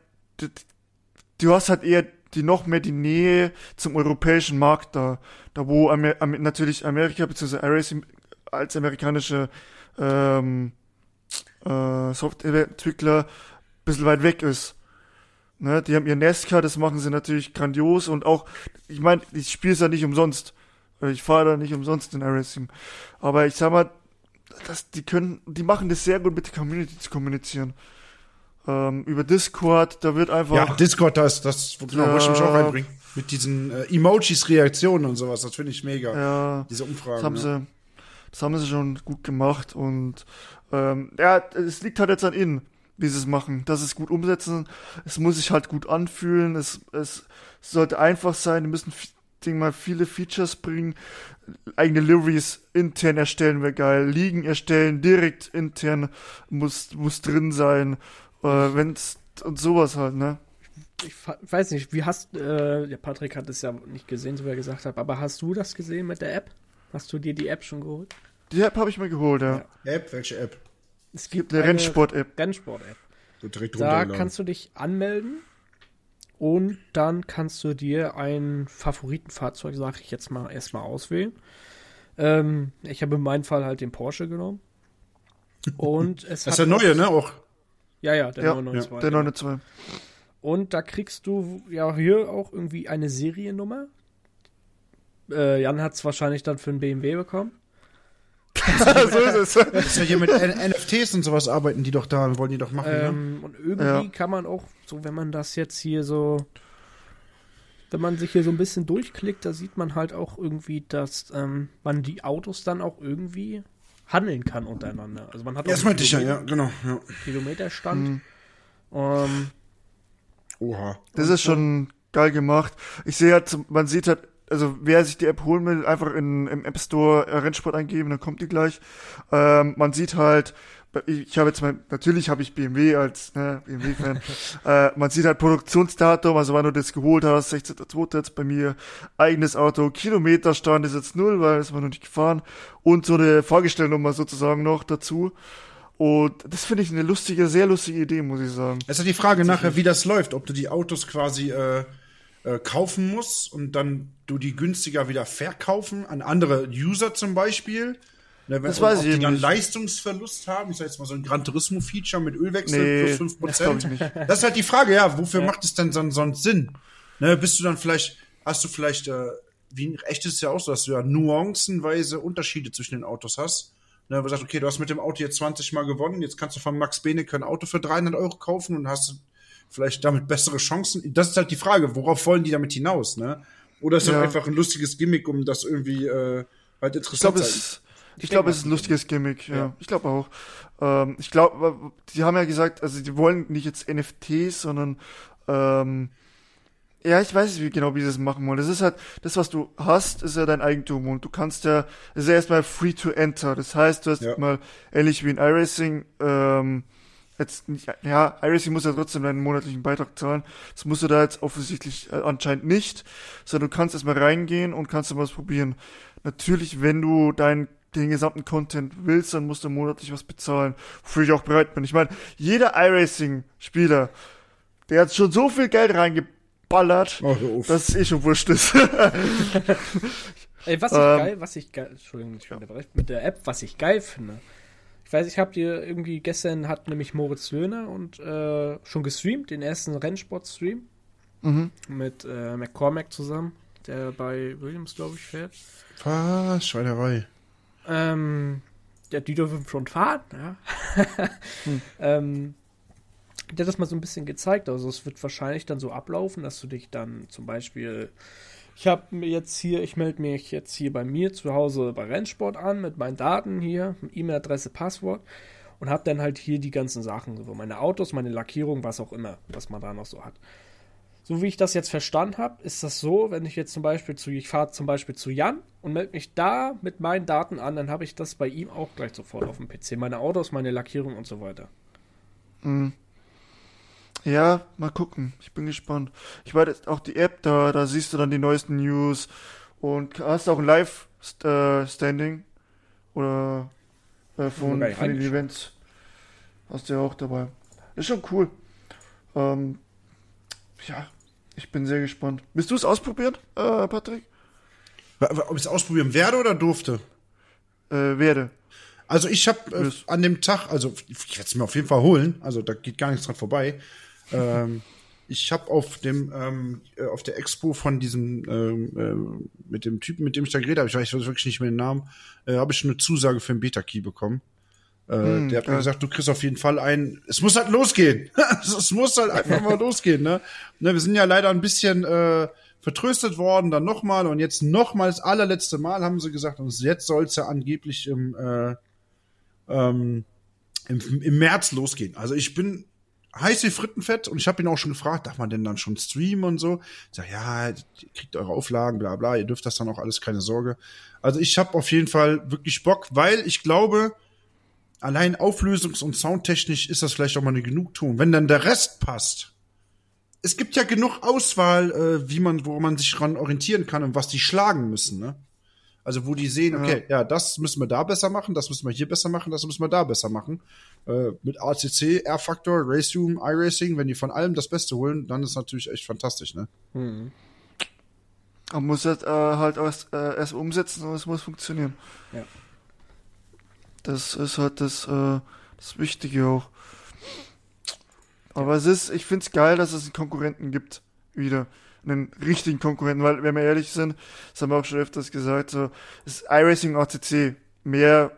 du hast halt eher die noch mehr die Nähe zum europäischen Markt da, da wo Amer natürlich Amerika bzw. iRacing als amerikanische ähm, äh, Softwareentwickler ein bisschen weit weg ist. Ne, die haben ihr NASCAR, das machen sie natürlich grandios und auch, ich meine, ich spiele es ja nicht umsonst. Äh, Ich fahre da nicht umsonst in iRacing. Aber ich sag mal, das, die können, die machen das sehr gut mit der Community zu kommunizieren. Ähm, über Discord, da wird einfach. Ja, Discord, das, das genau, wollte ich mich auch Ja. reinbringen. Mit diesen äh, Emojis, Reaktionen und sowas, das finde ich mega. ja, Diese Umfragen. das haben ja. sie, das haben sie schon gut gemacht und ähm, ja, es liegt halt jetzt an ihnen, wie sie es machen, dass sie es gut umsetzen. Es muss sich halt gut anfühlen. Es, es sollte einfach sein. Die müssen, denk mal, viele Features bringen. Eigene Liveries intern erstellen wäre geil. Ligen erstellen direkt intern muss muss drin sein. Äh, wenn's und sowas halt, ne? Ich fa- weiß nicht, wie hast, äh, der Patrick hat es ja nicht gesehen, so wie er gesagt hat, aber hast du das gesehen mit der App? Hast du dir die App schon geholt? Die App habe ich mir geholt, ja. Ja. App, welche App? Es gibt Eine Rennsport-App. Rennsport-App. So Da kannst du dich anmelden und dann kannst du dir ein Favoritenfahrzeug, sag ich jetzt mal, erstmal auswählen. Ähm, ich habe in meinem Fall halt den Porsche genommen. Und es Das ist der neue, ne? Auch. Ja, ja, der Ja, 992. Der genau. 992. Und da kriegst du ja hier auch irgendwie eine Seriennummer. Äh, Jan hat es wahrscheinlich dann für einen BMW bekommen. so ist es. Das ist ja hier mit N NFTs und sowas arbeiten die doch da und wollen die doch machen, ne? Ähm, und irgendwie Ja. kann man auch, so wenn man das jetzt hier so, wenn man sich hier so ein bisschen durchklickt, da sieht man halt auch irgendwie, dass ähm, man die Autos dann auch irgendwie handeln kann untereinander. Also man hat Ja, das auch meinte ich ja, ja, genau. Ja. Kilometerstand. Ähm, Oha. Das ist schon geil gemacht. Ich sehe halt, zum- man sieht halt, also wer sich die App holen will, einfach in, im App Store Rennsport eingeben, dann kommt die gleich. Ähm, man sieht halt, ich habe jetzt mal, natürlich habe ich BMW als ne, BMW-Fan. äh, man sieht halt Produktionsdatum, also wann du das geholt hast, 16.2. jetzt bei mir, eigenes Auto, Kilometerstand ist jetzt null, weil es war noch nicht gefahren. Und so eine Fahrgestellnummer sozusagen noch dazu. Und das finde ich eine lustige, sehr lustige Idee, muss ich sagen. Es ist ja die Frage nachher, wie das läuft, ob du die Autos quasi äh, äh, kaufen musst und dann du die günstiger wieder verkaufen an andere User zum Beispiel. Ne, wenn, Das weiß ob ich die dann nicht. Leistungsverlust haben. Ich sag jetzt mal so ein Gran Turismo-Feature mit Ölwechsel Nee, plus das glaub 5%. ich nicht. Das ist halt die Frage, ja, wofür macht es denn son sonst Sinn? Ne, bist du dann vielleicht, hast du vielleicht, äh, wie echt ist es ja auch so, dass du ja nuancenweise Unterschiede zwischen den Autos hast. Ne, wo du sagst, okay, du hast mit dem Auto jetzt 20 Mal gewonnen, jetzt kannst du von Max Benecke ein Auto für 300 Euro kaufen und hast vielleicht damit bessere Chancen. Das ist halt die Frage, worauf wollen die damit hinaus, ne? Oder ist das Ja. einfach ein lustiges Gimmick, um das irgendwie äh, halt interessant zu es, ich glaube, es ist ein lustiges Gimmick, ja. Ja. Ich glaube auch. Ähm, ich glaube, die haben ja gesagt, also die wollen nicht jetzt NFTs, sondern ähm, ja, ich weiß nicht wie genau, wie sie das machen wollen. Das ist halt, das, was du hast, ist ja dein Eigentum und du kannst ja, ist ja erstmal free to enter. Das heißt, du hast Ja. mal ähnlich wie in iRacing, ähm, jetzt nicht, ja, iRacing muss ja trotzdem deinen monatlichen Beitrag zahlen. Das musst du da jetzt offensichtlich äh, anscheinend nicht, sondern du kannst erstmal reingehen und kannst dann was probieren. Natürlich, wenn du deinen den gesamten Content willst, dann musst du monatlich was bezahlen, wofür ich auch bereit bin. Ich meine, jeder iRacing-Spieler, der hat schon so viel Geld reingeballert, Oh, dass es eh schon wurscht ist. Ey, was ich Ähm. geil, was ich geil, Entschuldigung, ich unterbreche, mit der App, was ich geil finde, Ich weiß, ich habe dir irgendwie gestern hat nämlich Moritz Löhner und äh, schon gestreamt, den ersten Rennsport-Stream Mhm. mit äh, McCormack zusammen, der bei Williams, glaube ich, fährt. Was? Schweinerei. Ähm, ja, die dürfen schon fahren, ja. ähm, der hat das mal so ein bisschen gezeigt. Also es wird wahrscheinlich dann so ablaufen, dass du dich dann zum Beispiel, ich habe mir jetzt hier, ich melde mich jetzt hier bei mir zu Hause bei Rennsport an mit meinen Daten hier, E-Mail-Adresse, Passwort und habe dann halt hier die ganzen Sachen, so meine Autos, meine Lackierung, was auch immer, was man da noch so hat. So wie ich das jetzt verstanden habe, ist das so, wenn ich jetzt zum Beispiel zu, ich fahre zum Beispiel zu Jan und melde mich da mit meinen Daten an, dann habe ich das bei ihm auch gleich sofort auf dem PC. Meine Autos, meine Lackierung und so weiter. Mhm. Ja, mal gucken. Ich bin gespannt. Ich weiß jetzt auch die App, da, da siehst du dann die neuesten News und hast auch ein Live-Standing oder äh, von, von den. Events. Hast du ja auch dabei. Ist schon cool. Ähm, ja, ich bin sehr gespannt. Bist du es ausprobiert, äh, Patrick? Ob ich es ausprobieren werde oder durfte? Äh, werde. Also ich habe äh, an dem Tag, also ich werde es mir auf jeden Fall holen, also da geht gar nichts dran vorbei. ähm, ich habe auf dem ähm, äh, auf der Expo von diesem ähm, ähm, mit dem Typen, mit dem ich da geredet habe, ich weiß wirklich nicht mehr den Namen, äh, habe ich eine Zusage für einen Beta Key bekommen. Äh, der hat mir ja. gesagt, du kriegst auf jeden Fall einen. Es muss halt losgehen. es muss halt einfach mal losgehen. Ne? ne? Wir sind ja leider ein bisschen äh, vertröstet worden, dann nochmal und jetzt nochmal das allerletzte Mal haben sie gesagt, und jetzt soll es ja angeblich im, äh, ähm, im, im März losgehen. Also ich bin heiß wie Frittenfett und ich habe ihn auch schon gefragt, darf man denn dann schon streamen und so? Ich sag, ja, ihr kriegt eure Auflagen, bla bla, ihr dürft das dann auch alles, keine Sorge. Also ich habe auf jeden Fall wirklich Bock, weil ich glaube, allein auflösungs- und soundtechnisch ist das vielleicht auch mal eine Genugtuung. Wenn dann der Rest passt. Es gibt ja genug Auswahl, äh, wie man, wo man sich dran orientieren kann und was die schlagen müssen, ne? Also wo die sehen, okay, ja, das müssen wir da besser machen, das müssen wir hier besser machen, das müssen wir da besser machen. Äh, mit ACC, R-Factor, Raceroom, iRacing, wenn die von allem das Beste holen, dann ist natürlich echt fantastisch, ne? Man muss halt, äh, halt erst, äh, erst umsetzen und es muss funktionieren. Ja. Das ist halt das, äh, das Wichtige auch. Aber es ist, ich find's geil, dass es einen Konkurrenten gibt. Wieder. Einen richtigen Konkurrenten, weil, wenn wir ehrlich sind, das haben wir auch schon öfters gesagt, so, das iRacing ACC, mehr,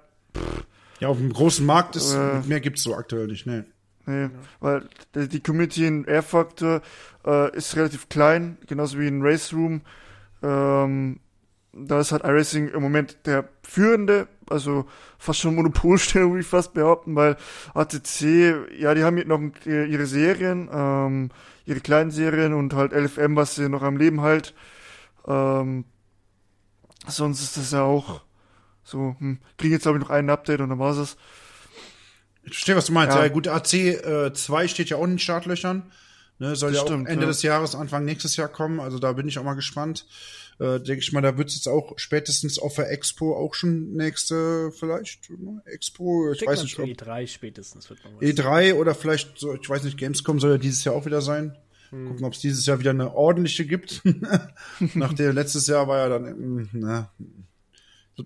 Ja, auf dem großen Markt ist, Äh. mehr gibt's so aktuell nicht, ne? nee, weil die, Community in R-Factor, äh, ist relativ klein, genauso wie in Race Room, ähm, da ist halt iRacing im Moment der führende, also fast schon Monopolstellung, würde ich fast behaupten, weil ATC, ja, die haben jetzt noch äh, ihre Serien, ähm, ihre kleinen Serien und halt LFM, was sie noch am Leben halt. Ähm, sonst ist das ja auch so, hm, kriegen jetzt glaube ich noch ein Update und dann war's es. Ich verstehe, was du meinst. Ja, Ja. gut, AC äh, 2 steht ja auch in den Startlöchern. Ne, soll Das ja stimmt, auch Ende ja. des Jahres, Anfang nächstes Jahr kommen. Also da bin ich auch mal gespannt. Äh, Denke ich mal, da wird es jetzt auch spätestens auf der Expo auch schon nächste, vielleicht, ne? Expo, ich Denkt weiß nicht, ob E3 spätestens wird man was. E3 oder vielleicht so, ich weiß nicht, Gamescom soll ja dieses Jahr auch wieder sein. Gucken, ob es dieses Jahr wieder eine ordentliche gibt. Nach der letztes Jahr war ja dann, mm, na,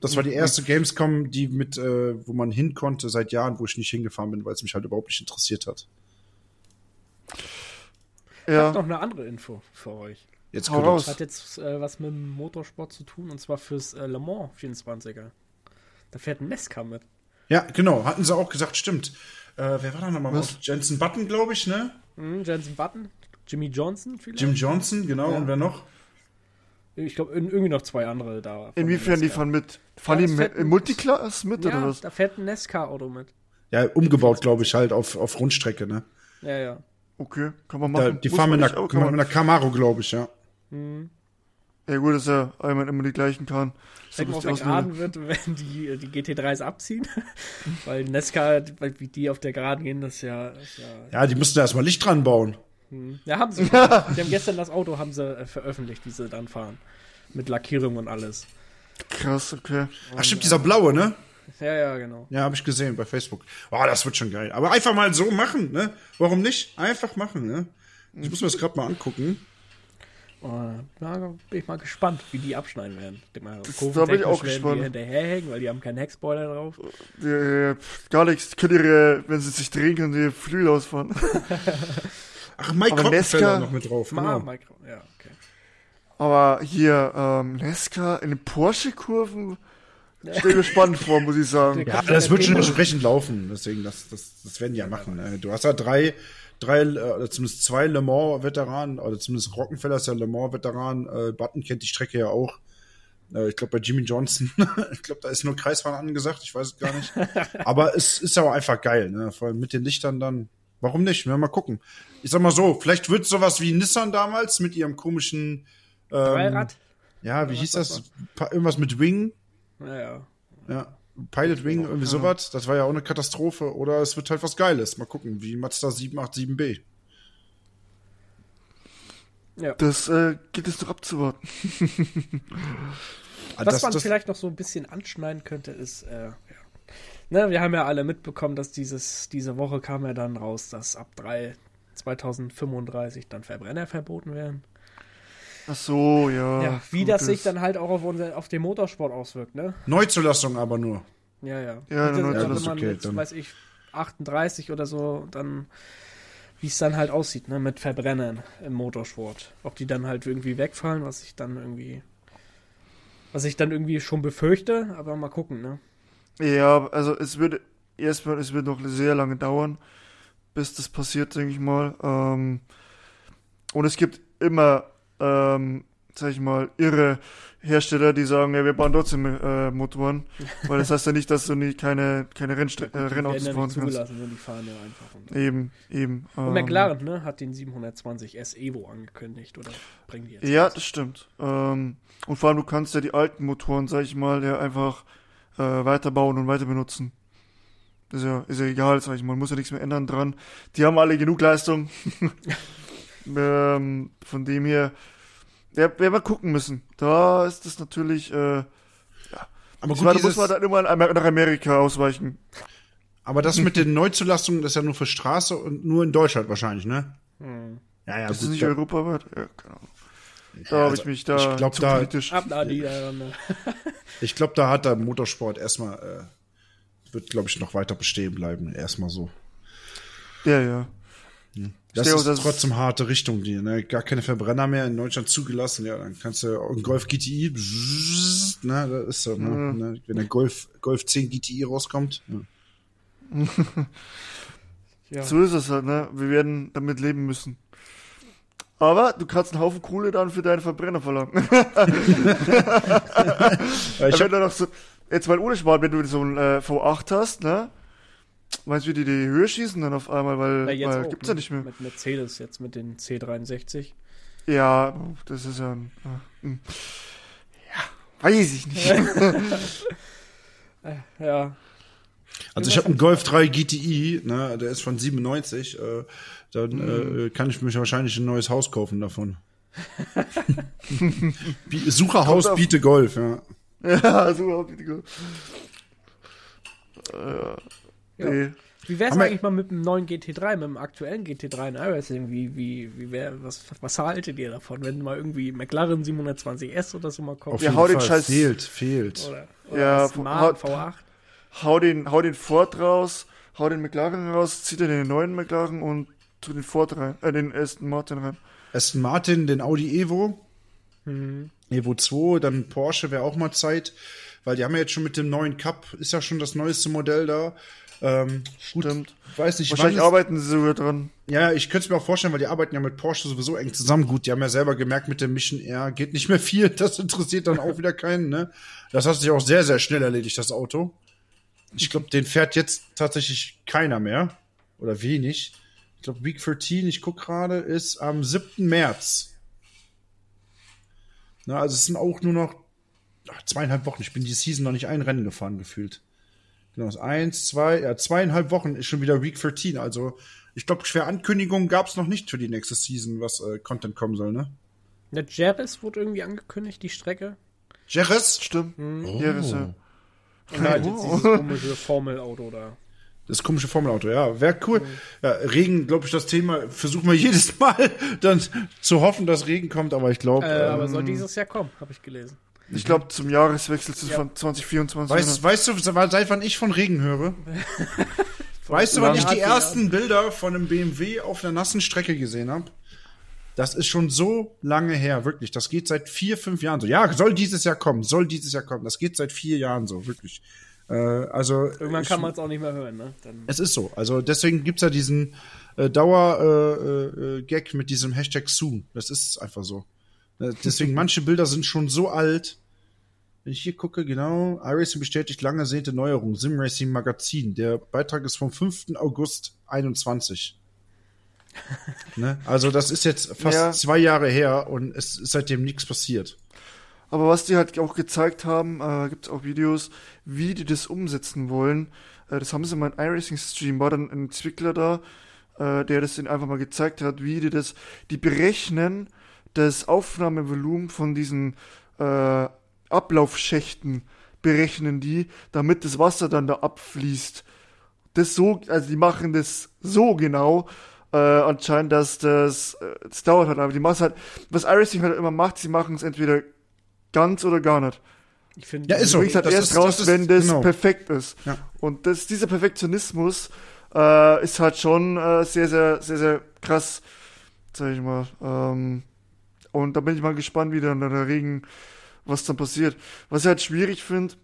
das war die erste Gamescom, die mit, äh, wo man hin konnte seit Jahren, wo ich nicht hingefahren bin, weil es mich halt überhaupt nicht interessiert hat. Ich habe noch Ja, eine andere Info für euch. Jetzt kommt raus. es. Hat jetzt äh, was mit dem Motorsport zu tun und zwar fürs äh, Le Mans 24er. Da fährt ein Nesca mit. Ja, genau, hatten sie auch gesagt, stimmt. Äh, wer war da nochmal? Was? Jensen Button, glaube ich, ne? Hm, Jensen Button, Jimmy Johnson vielleicht. Jim Johnson, genau, und wer noch? Ich glaube, irgendwie noch zwei andere da. inwiefern die fahren mit? Fahren Ja, die das im ein- Multiclass mit oder Ja, was? da fährt ein Nesca-Auto mit. Ja, umgebaut, glaube ich, halt auf, auf Rundstrecke, ne? Ja, ja. Okay, kann man Da, machen. die Muss fahren mit einer Camaro, glaube ich, ja. Ja gut, dass er einmal immer die gleichen kann. Ich denke mal, auf der. Geraden wird, wenn die, die GT3s abziehen. Weil Nesca, weil wie die auf der Geraden gehen, das ist ja. Ist ja, Ja, die mussten da erstmal Licht dran bauen. ja, haben sie. Die haben gestern das Auto haben sie äh, veröffentlicht, wie sie dann fahren. Mit Lackierung und alles. Krass, okay. Ach stimmt, dieser blaue, ne? Ja, ja, genau. Ja, habe ich gesehen bei Facebook. Oh, das wird schon geil. Aber einfach mal so machen, ne? Warum nicht? Einfach machen, ne? Ich muss mir das gerade mal angucken. Na, bin ich mal gespannt, wie die abschneiden werden. da bin ich auch gespannt. Die hinterherhängen, weil die haben keinen Heckspoiler drauf. Die, äh, gar nichts. Können ihre, wenn sie sich drehen, können sie ihre Flügel ausfahren. Ach, Mike Aber Nesca- noch mit drauf. Ah, Genau. Micro, ja, okay. Aber hier, ähm, Nesca in den Porsche-Kurven stell mir spannend vor, muss ich sagen. Ja, das wird schon entsprechend laufen. Deswegen, das, das, das werden die ja machen. Äh, Du hast ja drei, drei, äh, oder zumindest zwei Le Mans-Veteranen, oder zumindest Rockenfeller ist ja Le Mans-Veteran. Äh, Button kennt die Strecke ja auch. Äh, ich glaube, bei Jimmy Johnson, ich glaube, da ist nur Kreisfahren angesagt, ich weiß es gar nicht. Aber es ist aber einfach geil, ne? Vor allem mit den Lichtern dann. Warum nicht? Wir mal gucken. Ich sag mal so, vielleicht wird sowas wie Nissan damals mit ihrem komischen, ähm, Dreirad? ja, wie hieß das das? Irgendwas mit Wing. Naja. Ja, Pilot Wing, irgendwie sowas. Das war ja auch eine Katastrophe. Oder es wird halt was Geiles. Mal gucken, wie Mazda 787B. Ja. Das äh, gibt es doch abzuwarten. Ah, Was das- man das- vielleicht noch so ein bisschen anschneiden könnte, ist, äh, ja. Ne, wir haben ja alle mitbekommen, dass dieses, diese Woche kam ja dann raus, dass ab 3 2035 dann Verbrenner verboten werden. Ach so, ja. ja, wie das sich dann halt auch auf, unser, auf den Motorsport auswirkt, ne? Neuzulassung aber nur. Ja, ja. Ja, das- Neuzulassung, wenn man okay, jetzt, dann- weiß ich, 38 oder so, dann wie es dann halt aussieht, ne, mit Verbrennern im Motorsport. Ob die dann halt irgendwie wegfallen, was ich dann irgendwie was ich dann irgendwie schon befürchte, aber mal gucken, ne? Ja, also es wird erstmal, es wird noch sehr lange dauern, bis das passiert, denke ich mal. Ähm, und es gibt immer, ähm, sag ich mal, irre Hersteller, die sagen, ja, wir bauen trotzdem äh, Motoren, weil das heißt ja nicht, dass du nie keine, keine Rennstre äh, Rennautos fahren kannst. zugelassen, und die fahren ja einfach. Und, Eben, eben. und ähm, McLaren, ne, hat den 720 S Evo angekündigt oder bringen die jetzt? Ja, raus? das stimmt. Ähm, und vor allem, du kannst ja die alten Motoren, sag ich mal, ja einfach äh, weiterbauen und weiter benutzen. Ist ja, ist ja egal, sag ich mal, muss ja nichts mehr ändern dran. Die haben alle genug Leistung. ähm, von dem her, ja, werden wir gucken müssen. Da ist das natürlich, äh, Aber ich gut, da muss man dann immer nach Amerika ausweichen. aber das mit den Neuzulassungen, das ist ja nur für Straße und nur in Deutschland wahrscheinlich, ne? Hm. Ja, ja, Das ist gut. nicht da, europaweit. Ja, keine Ahnung. Da Ja, habe also ich mich da ich glaub, zu da- politisch. Ab da die dann, ne? ich glaube, da hat der Motorsport erstmal, äh, wird, glaube ich, noch weiter bestehen bleiben. Erstmal so. Ja, ja. Das ist das- trotzdem harte Richtung, die, ne? Gar keine Verbrenner mehr in Deutschland zugelassen. Ja, dann kannst du einen Golf GTI, ne, das ist so, ne, Mhm. ne, wenn der Golf, Golf 10 GTI rauskommt. Ja. Ja. So ist es halt, ne? Wir werden damit leben müssen. Aber du kannst einen Haufen Kohle dann für deinen Verbrenner verlangen. Ich hab, noch so, jetzt mal ohne Spaß, wenn du so ein äh, V8 hast, ne? Meinst du, wie die die Höhe schießen dann auf einmal, weil, Ja, jetzt weil auch, gibt's ne? ja nicht mehr. Mit Mercedes jetzt mit den C63. Ja, das ist ja ein, äh, hm. ja, weiß ich nicht. Ja. also ich habe einen Golf 3 GTI, ne, der ist von 97. Äh, dann äh, kann ich mir wahrscheinlich ein neues Haus kaufen davon. Sucherhaus biete Golf, ja. ja, ich die ge- äh, Ja. nee. Wie wär's Haben wir- eigentlich mal mit dem neuen GT3, mit dem aktuellen GT3 in iRacing? Wie, wie, wie wär, was, was haltet ihr davon, wenn mal irgendwie McLaren 720S oder so mal kommt? Auf Ja, jeden hau den Fall. Scheiß- Fehlt, fehlt. Oder, oder Ja, das Smart haut- V8? Hau den, hau den Ford raus, hau den McLaren raus, zieh dir den neuen McLaren und tu den Ford rein, äh, den Aston Martin rein. Aston Martin, den Audi Evo, Mhm. Evo 2, dann Porsche wäre auch mal Zeit, weil die haben ja jetzt schon mit dem neuen Cup, ist ja schon das neueste Modell da. Ähm, gut, Stimmt. weiß nicht, Wahrscheinlich arbeiten sie sogar dran. Ja, ich könnte es mir auch vorstellen, weil die arbeiten ja mit Porsche sowieso eng zusammen. Gut, die haben ja selber gemerkt, mit dem Mission R geht nicht mehr viel. Das interessiert dann auch wieder keinen, ne? Das hat sich auch sehr, sehr schnell erledigt, das Auto. Ich glaube, den fährt jetzt tatsächlich keiner mehr. Oder wenig. Ich glaube, Week 13, ich guck gerade, ist am 7. März. Na, also es sind auch nur noch ach, zweieinhalb Wochen. Ich bin die Season noch nicht ein Rennen gefahren, gefühlt. Genau, eins, zwei, ja, zweieinhalb Wochen ist schon wieder Week 13. Also, ich glaube, schwer Ankündigungen gab es noch nicht für die nächste Season, was äh, Content kommen soll, ne? Der Jerez wurde irgendwie angekündigt, die Strecke. Jerez? Stimmt. Oh. Ja, das ist ja. Und halt jetzt dieses komische Formelauto da. Das komische Formelauto, ja. Wäre cool. Ja, Regen, glaube ich, das Thema versuchen wir jedes Mal dann zu hoffen, dass Regen kommt, aber ich glaube. Äh, ähm, aber soll dieses Jahr kommen, habe ich gelesen. Ich glaube, zum Jahreswechsel zu von 2024. weißt, weißt du, seit wann ich von Regen höre? weißt du, wann ich die ersten Bilder von einem BMW auf einer nassen Strecke gesehen habe? Das ist schon so lange her, wirklich. Das geht seit vier, fünf Jahren so. Ja, soll dieses Jahr kommen, soll dieses Jahr kommen. Das geht seit vier Jahren so, wirklich. Äh, also Irgendwann kann man es auch nicht mehr hören, ne? Dann es ist so. Also deswegen gibt's ja diesen äh, Dauer-Gag äh, äh, Gag mit diesem Hashtag Soon. Das ist einfach so. Äh, Deswegen manche Bilder sind schon so alt. Wenn ich hier gucke, genau, iRacing bestätigt lange ersehnte Neuerung, Simracing Magazin. Der Beitrag ist vom 5. August 21. ne? Also das ist jetzt fast Ja. zwei Jahre her und es ist seitdem nichts passiert. Aber was die halt auch gezeigt haben, äh, gibt es auch Videos, wie die das umsetzen wollen. Äh, das haben sie mal in iRacing-Stream, war dann ein Entwickler da, äh, der das ihnen einfach mal gezeigt hat, wie die das, die berechnen das Aufnahmevolumen von diesen äh, Ablaufschächten, berechnen die, damit das Wasser dann da abfließt. Das so, also die machen das so genau, äh, anscheinend, dass das, äh, das dauert halt, aber die machen halt, was iRacing halt immer macht, sie machen es entweder ganz oder gar nicht. ich finde, Ja, ist so. Halt Das erst ist- raus, das ist- wenn das genau. perfekt ist. Ja. Und das, dieser Perfektionismus äh, ist halt schon äh, sehr, sehr, sehr, sehr krass, sag ich mal. Ähm, und da bin ich mal gespannt, wie dann der Regen, was dann passiert. Was ich halt schwierig finde,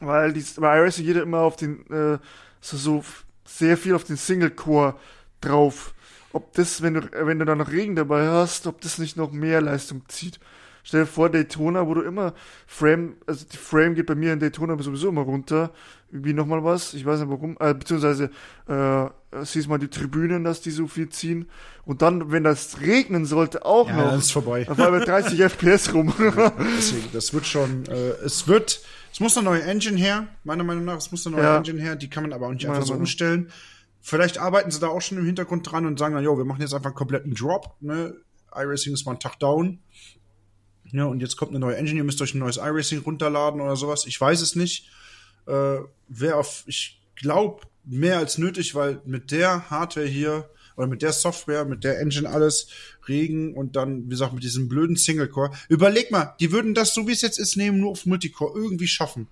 weil die, bei iRacing jeder immer auf den, äh, so, so sehr viel auf den Single-Core drauf. Ob das, wenn du, wenn du da noch Regen dabei hast, ob das nicht noch mehr Leistung zieht. Stell dir vor, Daytona, wo du immer Frame, also die Frame geht bei mir in Daytona sowieso immer runter. Irgendwie nochmal was, ich weiß nicht warum, äh, beziehungsweise, äh, siehst mal die Tribünen, dass die so viel ziehen. Und dann, wenn das regnen sollte, auch Ja, noch. dann ist vorbei. Auf einmal 30 FPS rum. Deswegen, das wird schon, äh, es wird, es muss eine neue Engine her, meiner Meinung nach, es muss eine neue Ja. Engine her, die kann man aber auch nicht einfach so Meinung. umstellen. Vielleicht arbeiten sie da auch schon im Hintergrund dran und sagen dann, jo, wir machen jetzt einfach einen kompletten Drop, ne? iRacing ist mal einen Tag down. Ja, und jetzt kommt eine neue Engine, ihr müsst euch ein neues iRacing runterladen oder sowas. Ich weiß es nicht. Äh, Wäre auf, ich glaube, mehr als nötig, weil mit der Hardware hier oder mit der Software, mit der Engine alles, Regen und dann, wie gesagt, mit diesem blöden Single-Core. Überleg mal, die würden das, so wie es jetzt ist, nehmen, nur auf Multicore irgendwie schaffen.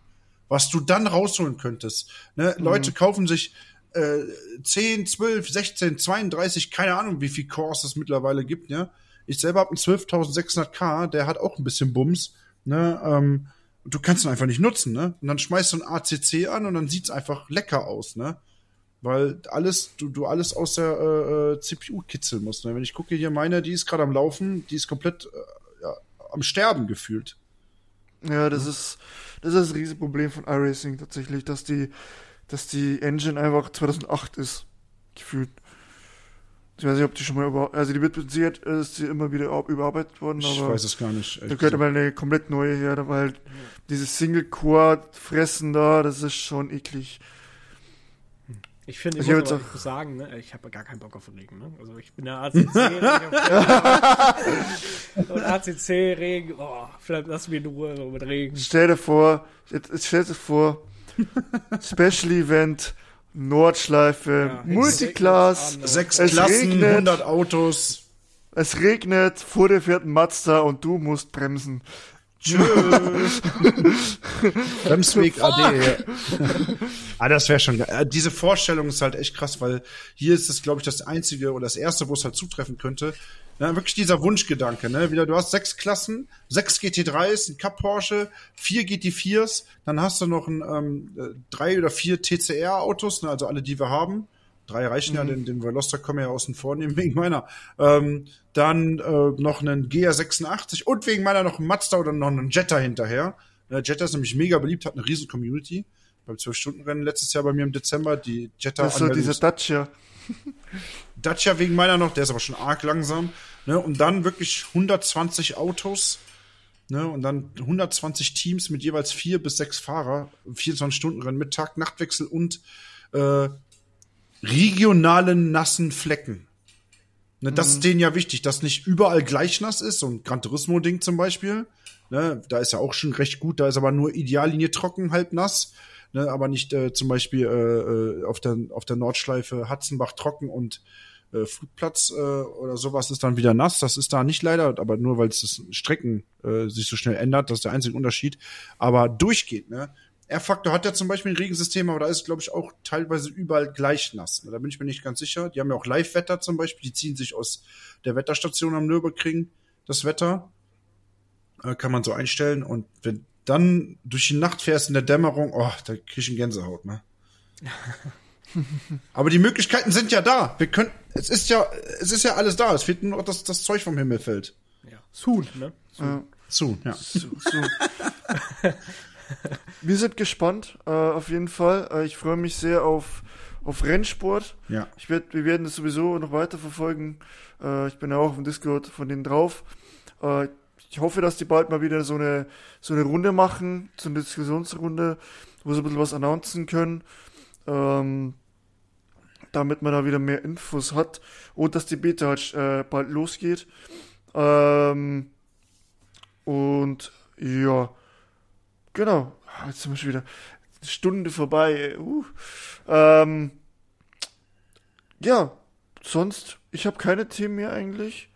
Was du dann rausholen könntest. Ne? Leute kaufen sich äh, 10, 12, 16, 32, keine Ahnung, wie viel Cores es mittlerweile gibt, ja. Ich selber habe einen 12.600K, der hat auch ein bisschen Bums, ne, ähm, du kannst ihn einfach nicht nutzen, ne? Und dann schmeißt du ein ACC an und dann sieht's einfach lecker aus, ne? Weil alles, du, du alles aus der äh, äh, CPU kitzeln musst. Ne? Wenn ich gucke hier meine, die ist gerade am Laufen, die ist komplett äh, ja, am Sterben gefühlt. Ja, das ist, das ist das Riesenproblem von iRacing tatsächlich, dass die, dass die Engine einfach 2008 ist, gefühlt. Ich weiß nicht, ob die schon mal über, also die wird äh, ist sie immer wieder überarbeitet worden, Ich aber weiß es gar nicht. da gesagt. mal eine komplett neue her, weil dieses Single-Core-Fressen da, das ist schon eklig. Ich finde, ich Ich muss aber auch- sagen, ne, ich habe gar keinen Bock auf Regen. Ne? Also ich bin der ACC. und ACC-Regen, oh, vielleicht lass mir in Ruhe so mit Regen. Stell dir vor, jetzt, jetzt stell dir vor, Special Event, Nordschleife, Ja, Multiclass, Sechs Es Klassen, regnet. 100 Autos. es regnet, vor dir fährt ein Mazda und du musst bremsen. Tschüss. Bremsweg AD. ah, das wäre schon geil. Äh, Diese Vorstellung ist halt echt krass, weil hier ist es, glaube ich, das einzige oder das erste, wo es halt zutreffen könnte. Ja, wirklich dieser Wunschgedanke, ne? Wieder, du hast sechs Klassen, sechs GT3s, ein Cup Porsche, vier GT4s, dann hast du noch ein, ähm, äh, drei oder vier TCR-Autos, ne? also alle, die wir haben. Drei reichen ja, den, den Veloster können wir ja außen vor nehmen, wegen meiner. Ähm, dann äh, noch einen GR86 und wegen meiner noch einen Mazda oder noch einen Jetta hinterher. Der Jetta ist nämlich mega beliebt, hat eine riesen Community. Beim 12-Stunden-Rennen letztes Jahr bei mir im Dezember, die Jetta Das ist so Anmeldungs- Dacia. Dacia wegen meiner noch, der ist aber schon arg langsam. Ne? Und dann wirklich 120 Autos. Ne? Und dann 120 Teams mit jeweils vier bis sechs Fahrer. 24 Stunden Rennen mit Tag, Nachtwechsel und äh, regionalen nassen Flecken. Ne, das ist denen ja wichtig, dass nicht überall gleich nass ist, so ein Gran Turismo-Ding zum Beispiel. Ne, da ist ja auch schon recht gut, da ist aber nur Ideallinie trocken, halb nass. Ne, aber nicht äh, zum Beispiel äh, äh, auf der auf der Nordschleife Hatzenbach trocken und äh, Flugplatz äh, oder sowas ist dann wieder nass. Das ist da nicht leider, aber nur weil es das Strecken äh, sich so schnell ändert, das ist der einzige Unterschied. Aber durchgeht, ne? R-Faktor hat ja zum Beispiel ein Regensystem, aber da ist, glaube ich, auch teilweise überall gleich nass. Da bin ich mir nicht ganz sicher. Die haben ja auch Live-Wetter zum Beispiel, die ziehen sich aus der Wetterstation am Nürburgring das Wetter. Äh, kann man so einstellen. Und wenn dann durch die Nacht fährst in der Dämmerung, oh, da krieg ich einen Gänsehaut, ne? Aber die Möglichkeiten sind ja da. Wir können, es ist ja, es ist ja alles da. Es fehlt nur noch, dass das Zeug vom Himmel fällt. Ja. Soon, ne? Ja. Zu, ja. So, so. Wir sind gespannt, äh, auf jeden Fall. Äh, ich freue mich sehr auf, auf Rennsport. Ja. Ich werd, wir werden das sowieso noch weiter verfolgen. Äh, ich bin ja auch auf dem Discord von denen drauf. Äh, ich hoffe, dass die bald mal wieder so eine, so eine Runde machen, so eine Diskussionsrunde, wo sie ein bisschen was announcen können. Ähm, damit man da wieder mehr Infos hat und dass die Beta halt äh, bald losgeht. Ähm, und ja, genau. Ah, Jetzt sind wir schon wieder eine Stunde vorbei. Uh. Ähm, ja, sonst, ich habe keine Themen mehr eigentlich.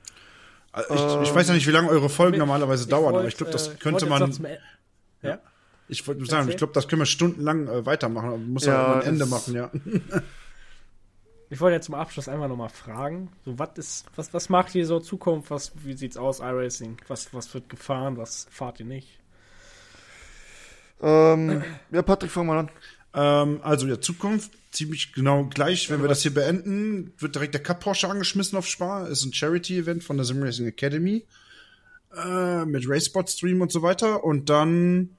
Ich, ich weiß ja nicht, wie lange eure Folgen normalerweise dauern, aber ich glaube, das äh, könnte man. E- Ja. Ich wollte nur sagen, ich glaube, das können wir stundenlang äh, weitermachen. aber Man muss ja, Ja, auch ein Ende machen, ja. Ich wollte jetzt zum Abschluss einfach nochmal fragen, so was ist, was, was macht ihr so Zukunft, was, wie sieht's aus, iRacing? Was, was wird gefahren, was fahrt ihr nicht? Ähm, ja, Patrick, fang mal an. Ähm, also ja, Zukunft ziemlich genau gleich. Wenn wir das hier beenden, wird direkt der Cup Porsche angeschmissen auf Spar. Ist ein Charity-Event von der Sim Racing Academy äh, mit Racebot Stream und so weiter. Und dann,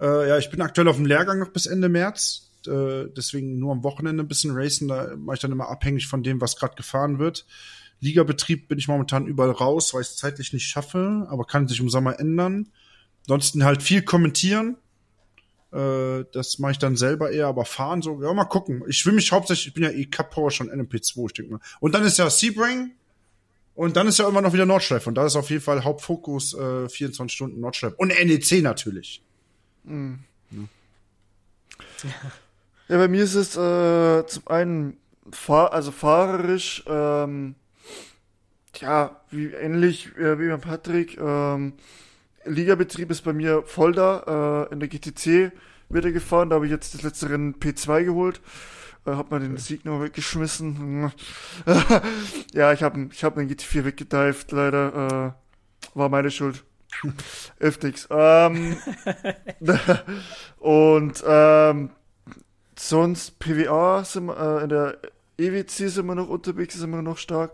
äh, ja, ich bin aktuell auf dem Lehrgang noch bis Ende März. Äh, deswegen nur am Wochenende ein bisschen racen. Da mache ich dann immer abhängig von dem, was gerade gefahren wird. Ligabetrieb bin ich momentan überall raus, weil ich es zeitlich nicht schaffe, aber kann sich im Sommer ändern. Ansonsten halt viel kommentieren. Äh, das mache ich dann selber eher, aber fahren so, ja, mal gucken. Ich will mich hauptsächlich, ich bin ja eh Cup Power schon NMP2, ich denke mal. Und dann ist ja Sebring und dann ist ja immer noch wieder Nordschleife und da ist auf jeden Fall Hauptfokus äh, 24 Stunden Nordschleife. Und NEC natürlich. Ja, bei mir ist es äh, zum einen fahr also fahrerisch, ähm, ja, wie ähnlich äh, wie beim Patrick. Ähm, Ligabetrieb ist bei mir voll da. Äh, in der GTC wird er gefahren. Da habe ich jetzt das letzte Rennen P2 geholt. Äh, hab mal den Sieg noch weggeschmissen. ja, ich habe ich hab den GT4 weggedived, leider. Äh, war meine Schuld. Hilft nix. Ähm, und ähm, sonst PWA sind wir, äh, in der EWC sind wir noch unterwegs, sind wir noch stark.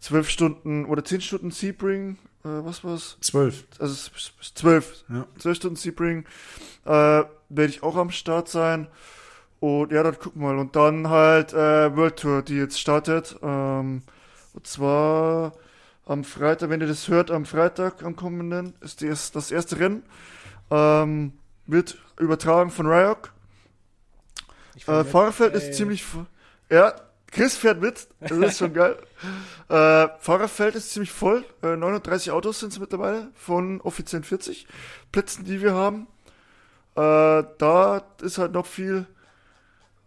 Zwölf Stunden oder zehn Stunden Sebring, äh, was war's? Zwölf. Also zwölf, Ja. zwölf Stunden Sebring, äh, werde ich auch am Start sein. Und ja, dann gucken wir mal. Und dann halt äh, World Tour, die jetzt startet. Ähm, und zwar am Freitag, wenn ihr das hört, am Freitag, am kommenden, ist die, das erste Rennen. Ähm, wird übertragen von Ryok. Äh, Fahrerfeld äh, ist ziemlich. Ja, Chris fährt mit. Das ist schon geil. Äh, Fahrerfeld ist ziemlich voll. Äh, 39 Autos sind es mittlerweile von offiziellen 40 Plätzen, die wir haben. Äh, da ist halt noch viel.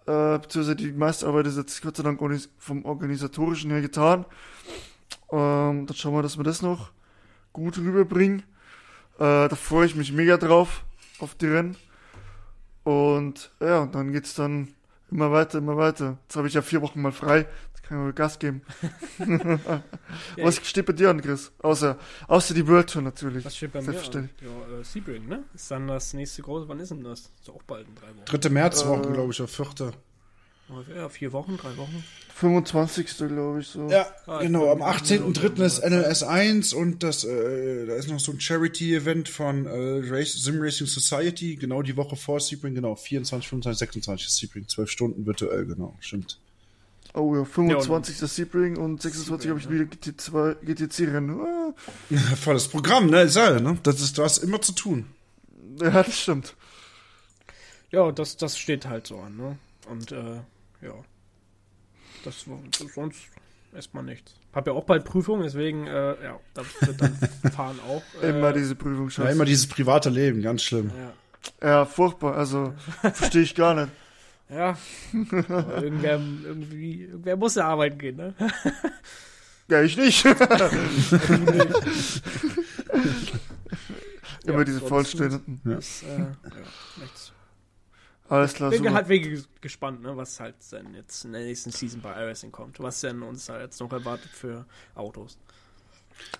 Äh, beziehungsweise die meiste Arbeit ist jetzt Gott sei Dank vom organisatorischen her getan. Ähm, dann schauen wir, dass wir das noch gut rüberbringen. Äh, da freue ich mich mega drauf, auf die Rennen. Und ja, und dann geht's dann immer weiter, immer weiter. Jetzt habe ich ja vier Wochen mal frei. Jetzt kann ich mal Gas geben. Was steht bei dir an, Chris? Außer, außer die World Tour natürlich. Was steht bei mir an? Selbstverständlich. Ja, äh, Sebring, ne? Ist dann das nächste große, wann ist denn das? Ist auch bald in drei Wochen. 3. Märzwoche, Äh, glaube ich, oder 4. Ja, vier Wochen, drei Wochen. 25. glaube ich so. Ja, Ah, genau. Am ich bin- 18.3. ist NLS 1 und das, äh, da ist noch so ein Charity-Event von äh, Race, Sim Racing Society, genau die Woche vor Sebring, genau, 24, 25, 26 ist Sebring, 12 Stunden virtuell, genau, stimmt. Oh ja, 25. Sebring und 26 habe ich wieder GT2, GTC-Rennen. Ah, Volles Programm, ne, ist ja, ne? Das ist, du hast immer zu tun. Ja, das stimmt. Ja, das, das steht halt so an, ne? Und, äh, ja. Das, war- das sonst erstmal nichts. Hab ja auch bald Prüfung, deswegen, äh, ja, da wird dann fahren auch. Äh, Immer diese Prüfung Ja, schaffen. immer dieses private Leben, ganz schlimm. Ja. Ja, furchtbar. Also, verstehe ich gar nicht. Ja. Aber irgendwer, irgendwie, irgendwer muss ja arbeiten gehen, ne? Ja, ich nicht. Immer Ja, diese Vollstunden. Das, äh, ja, nichts. Alles klar, Bin super. halt wirklich gespannt, ne, was halt dann jetzt in der nächsten Season bei iRacing kommt. Was denn uns da jetzt noch erwartet für Autos.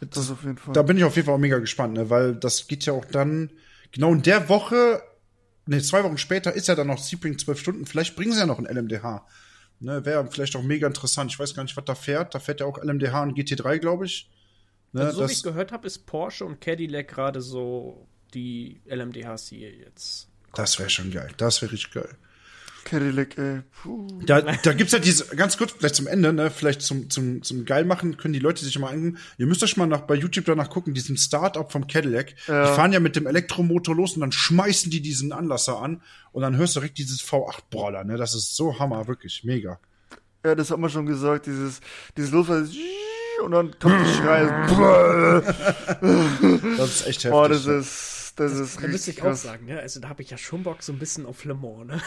Das auf jeden Fall. Da bin ich auf jeden Fall auch mega gespannt, ne? weil das geht ja auch dann genau in der Woche, ne, zwei Wochen später ist ja dann noch Sebring 12 Stunden. Vielleicht bringen sie ja noch ein LMDH. Ne, Wäre vielleicht auch mega interessant. Ich weiß gar nicht, was da fährt. Da fährt ja auch LMDH und GT3, glaube ich. Ne, Also, so wie das, ich gehört habe, ist Porsche und Cadillac gerade so die LMDHs, die jetzt. Das wäre schon geil. Das wäre richtig geil. Cadillac, ey. Puh. Da, da gibt's ja diese, ganz kurz, vielleicht zum Ende, ne, vielleicht zum, zum, zum Geilmachen können die Leute sich mal angucken. Ihr müsst euch mal nach, bei YouTube danach gucken, diesen Start-up vom Cadillac. Ja. Die fahren ja mit dem Elektromotor los und dann schmeißen die diesen Anlasser an und dann hörst du direkt dieses V8-Brawler, ne, das ist so Hammer, wirklich, mega. Ja, das hat man schon gesagt, dieses, dieses Losfahren, und dann kommt die Schrei. Das ist echt heftig. Boah, das ist, das ist Da müsste ich auch krass. sagen, ne? Also da habe ich ja schon Bock so ein bisschen auf Le Mans, ne?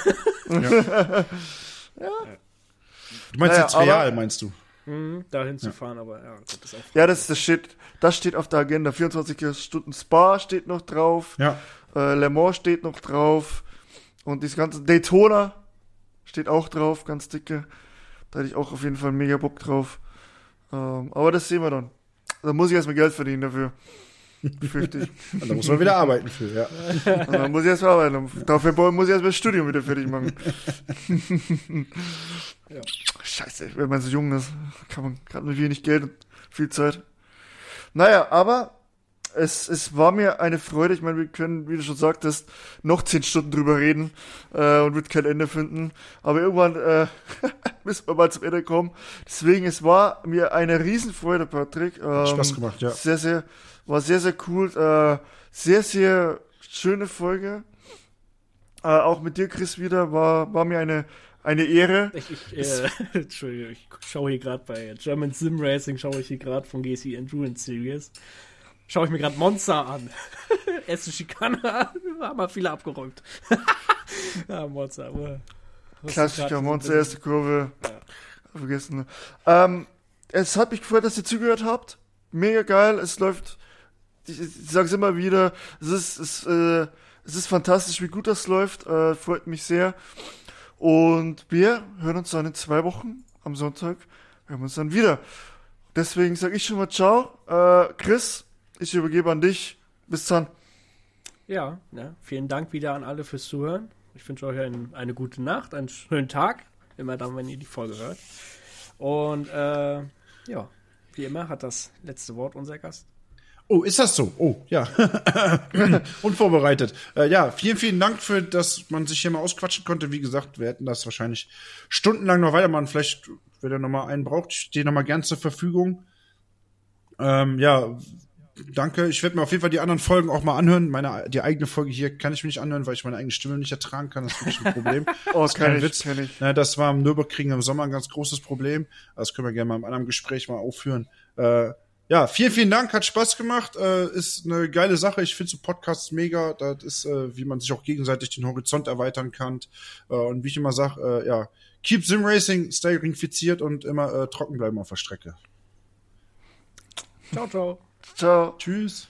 du meinst Naja, jetzt real, meinst du? Mhm, dahin zu fahren, aber ja, gut, ist auch. Ja, das, das steht, das steht auf der Agenda. 24 Stunden Spa steht noch drauf. Ja. Äh, Le Mans steht noch drauf. Und das ganze Daytona steht auch drauf, ganz dicke. Da hätte ich auch auf jeden Fall mega Bock drauf. Ähm, aber das sehen wir dann. Da muss ich erstmal Geld verdienen dafür. Fürchte ich. Und da muss man wieder arbeiten für, ja. Und dann muss ich erstmal arbeiten. Dafür muss ich erstmal das Studium wieder fertig machen. Ja. Scheiße, wenn man so jung ist, kann man gerade mit wenig Geld und viel Zeit. Naja, aber es, es war mir eine Freude. Ich meine, wir können, wie du schon sagtest, noch zehn Stunden drüber reden äh, und wird kein Ende finden. Aber irgendwann äh, müssen wir mal zum Ende kommen. Deswegen, es war mir eine Riesenfreude, Patrick. Ähm, Spaß gemacht, ja. Sehr, sehr, war sehr, sehr cool. Äh, sehr, sehr schöne Folge. Äh, auch mit dir, Chris, wieder. War, war mir eine, eine Ehre. Ich, ich, äh, Entschuldigung, ich schaue hier gerade bei German Sim Racing, schaue ich hier gerade von GC Endurance Series. Schaue ich mir gerade Monster an. Erste Schikane, haben wir viele abgeräumt. ja, Monster. so Monster, erste Kurve. Vergessen. ne? Ähm, es hat mich gefreut, dass ihr zugehört habt. Mega geil. Es läuft. Ich, ich sag's immer wieder. Es ist, es, äh, es ist fantastisch, wie gut das läuft. Äh, freut mich sehr. Und wir hören uns dann in zwei Wochen am Sonntag. Hören wir uns dann wieder. Deswegen sage ich schon mal Ciao. Äh, Chris, ich übergebe an dich. Bis dann. Ja, ne? vielen Dank wieder an alle fürs Zuhören. Ich wünsche euch ein, eine gute Nacht, einen schönen Tag. Immer dann, wenn ihr die Folge hört. Und äh, ja, wie immer hat das letzte Wort unser Gast. Oh, ist das so? Oh, ja. Unvorbereitet. Äh, ja, vielen, vielen Dank für, dass man sich hier mal ausquatschen konnte. Wie gesagt, wir hätten das wahrscheinlich stundenlang noch weitermachen. Vielleicht, wenn ihr noch mal einen braucht, stehe noch mal gern zur Verfügung. Ähm, ja, danke. Ich werde mir auf jeden Fall die anderen Folgen auch mal anhören. Meine, die eigene Folge hier kann ich mir nicht anhören, weil ich meine eigene Stimme nicht ertragen kann. Das ist wirklich ein Problem. Oh, Das ist kein kenn ich, Witz. Na, das war im Nürburgring im Sommer ein ganz großes Problem. Das können wir gerne mal in einem anderen Gespräch mal aufführen. Äh, ja, vielen, vielen Dank, hat Spaß gemacht, äh, ist eine geile Sache. Ich finde so Podcasts mega. Das ist, äh, wie man sich auch gegenseitig den Horizont erweitern kann. Äh, und wie ich immer sage, äh, ja, keep Sim Racing, stay ringfiziert und immer äh, trocken bleiben auf der Strecke. Ciao, ciao. Ciao. Tschüss.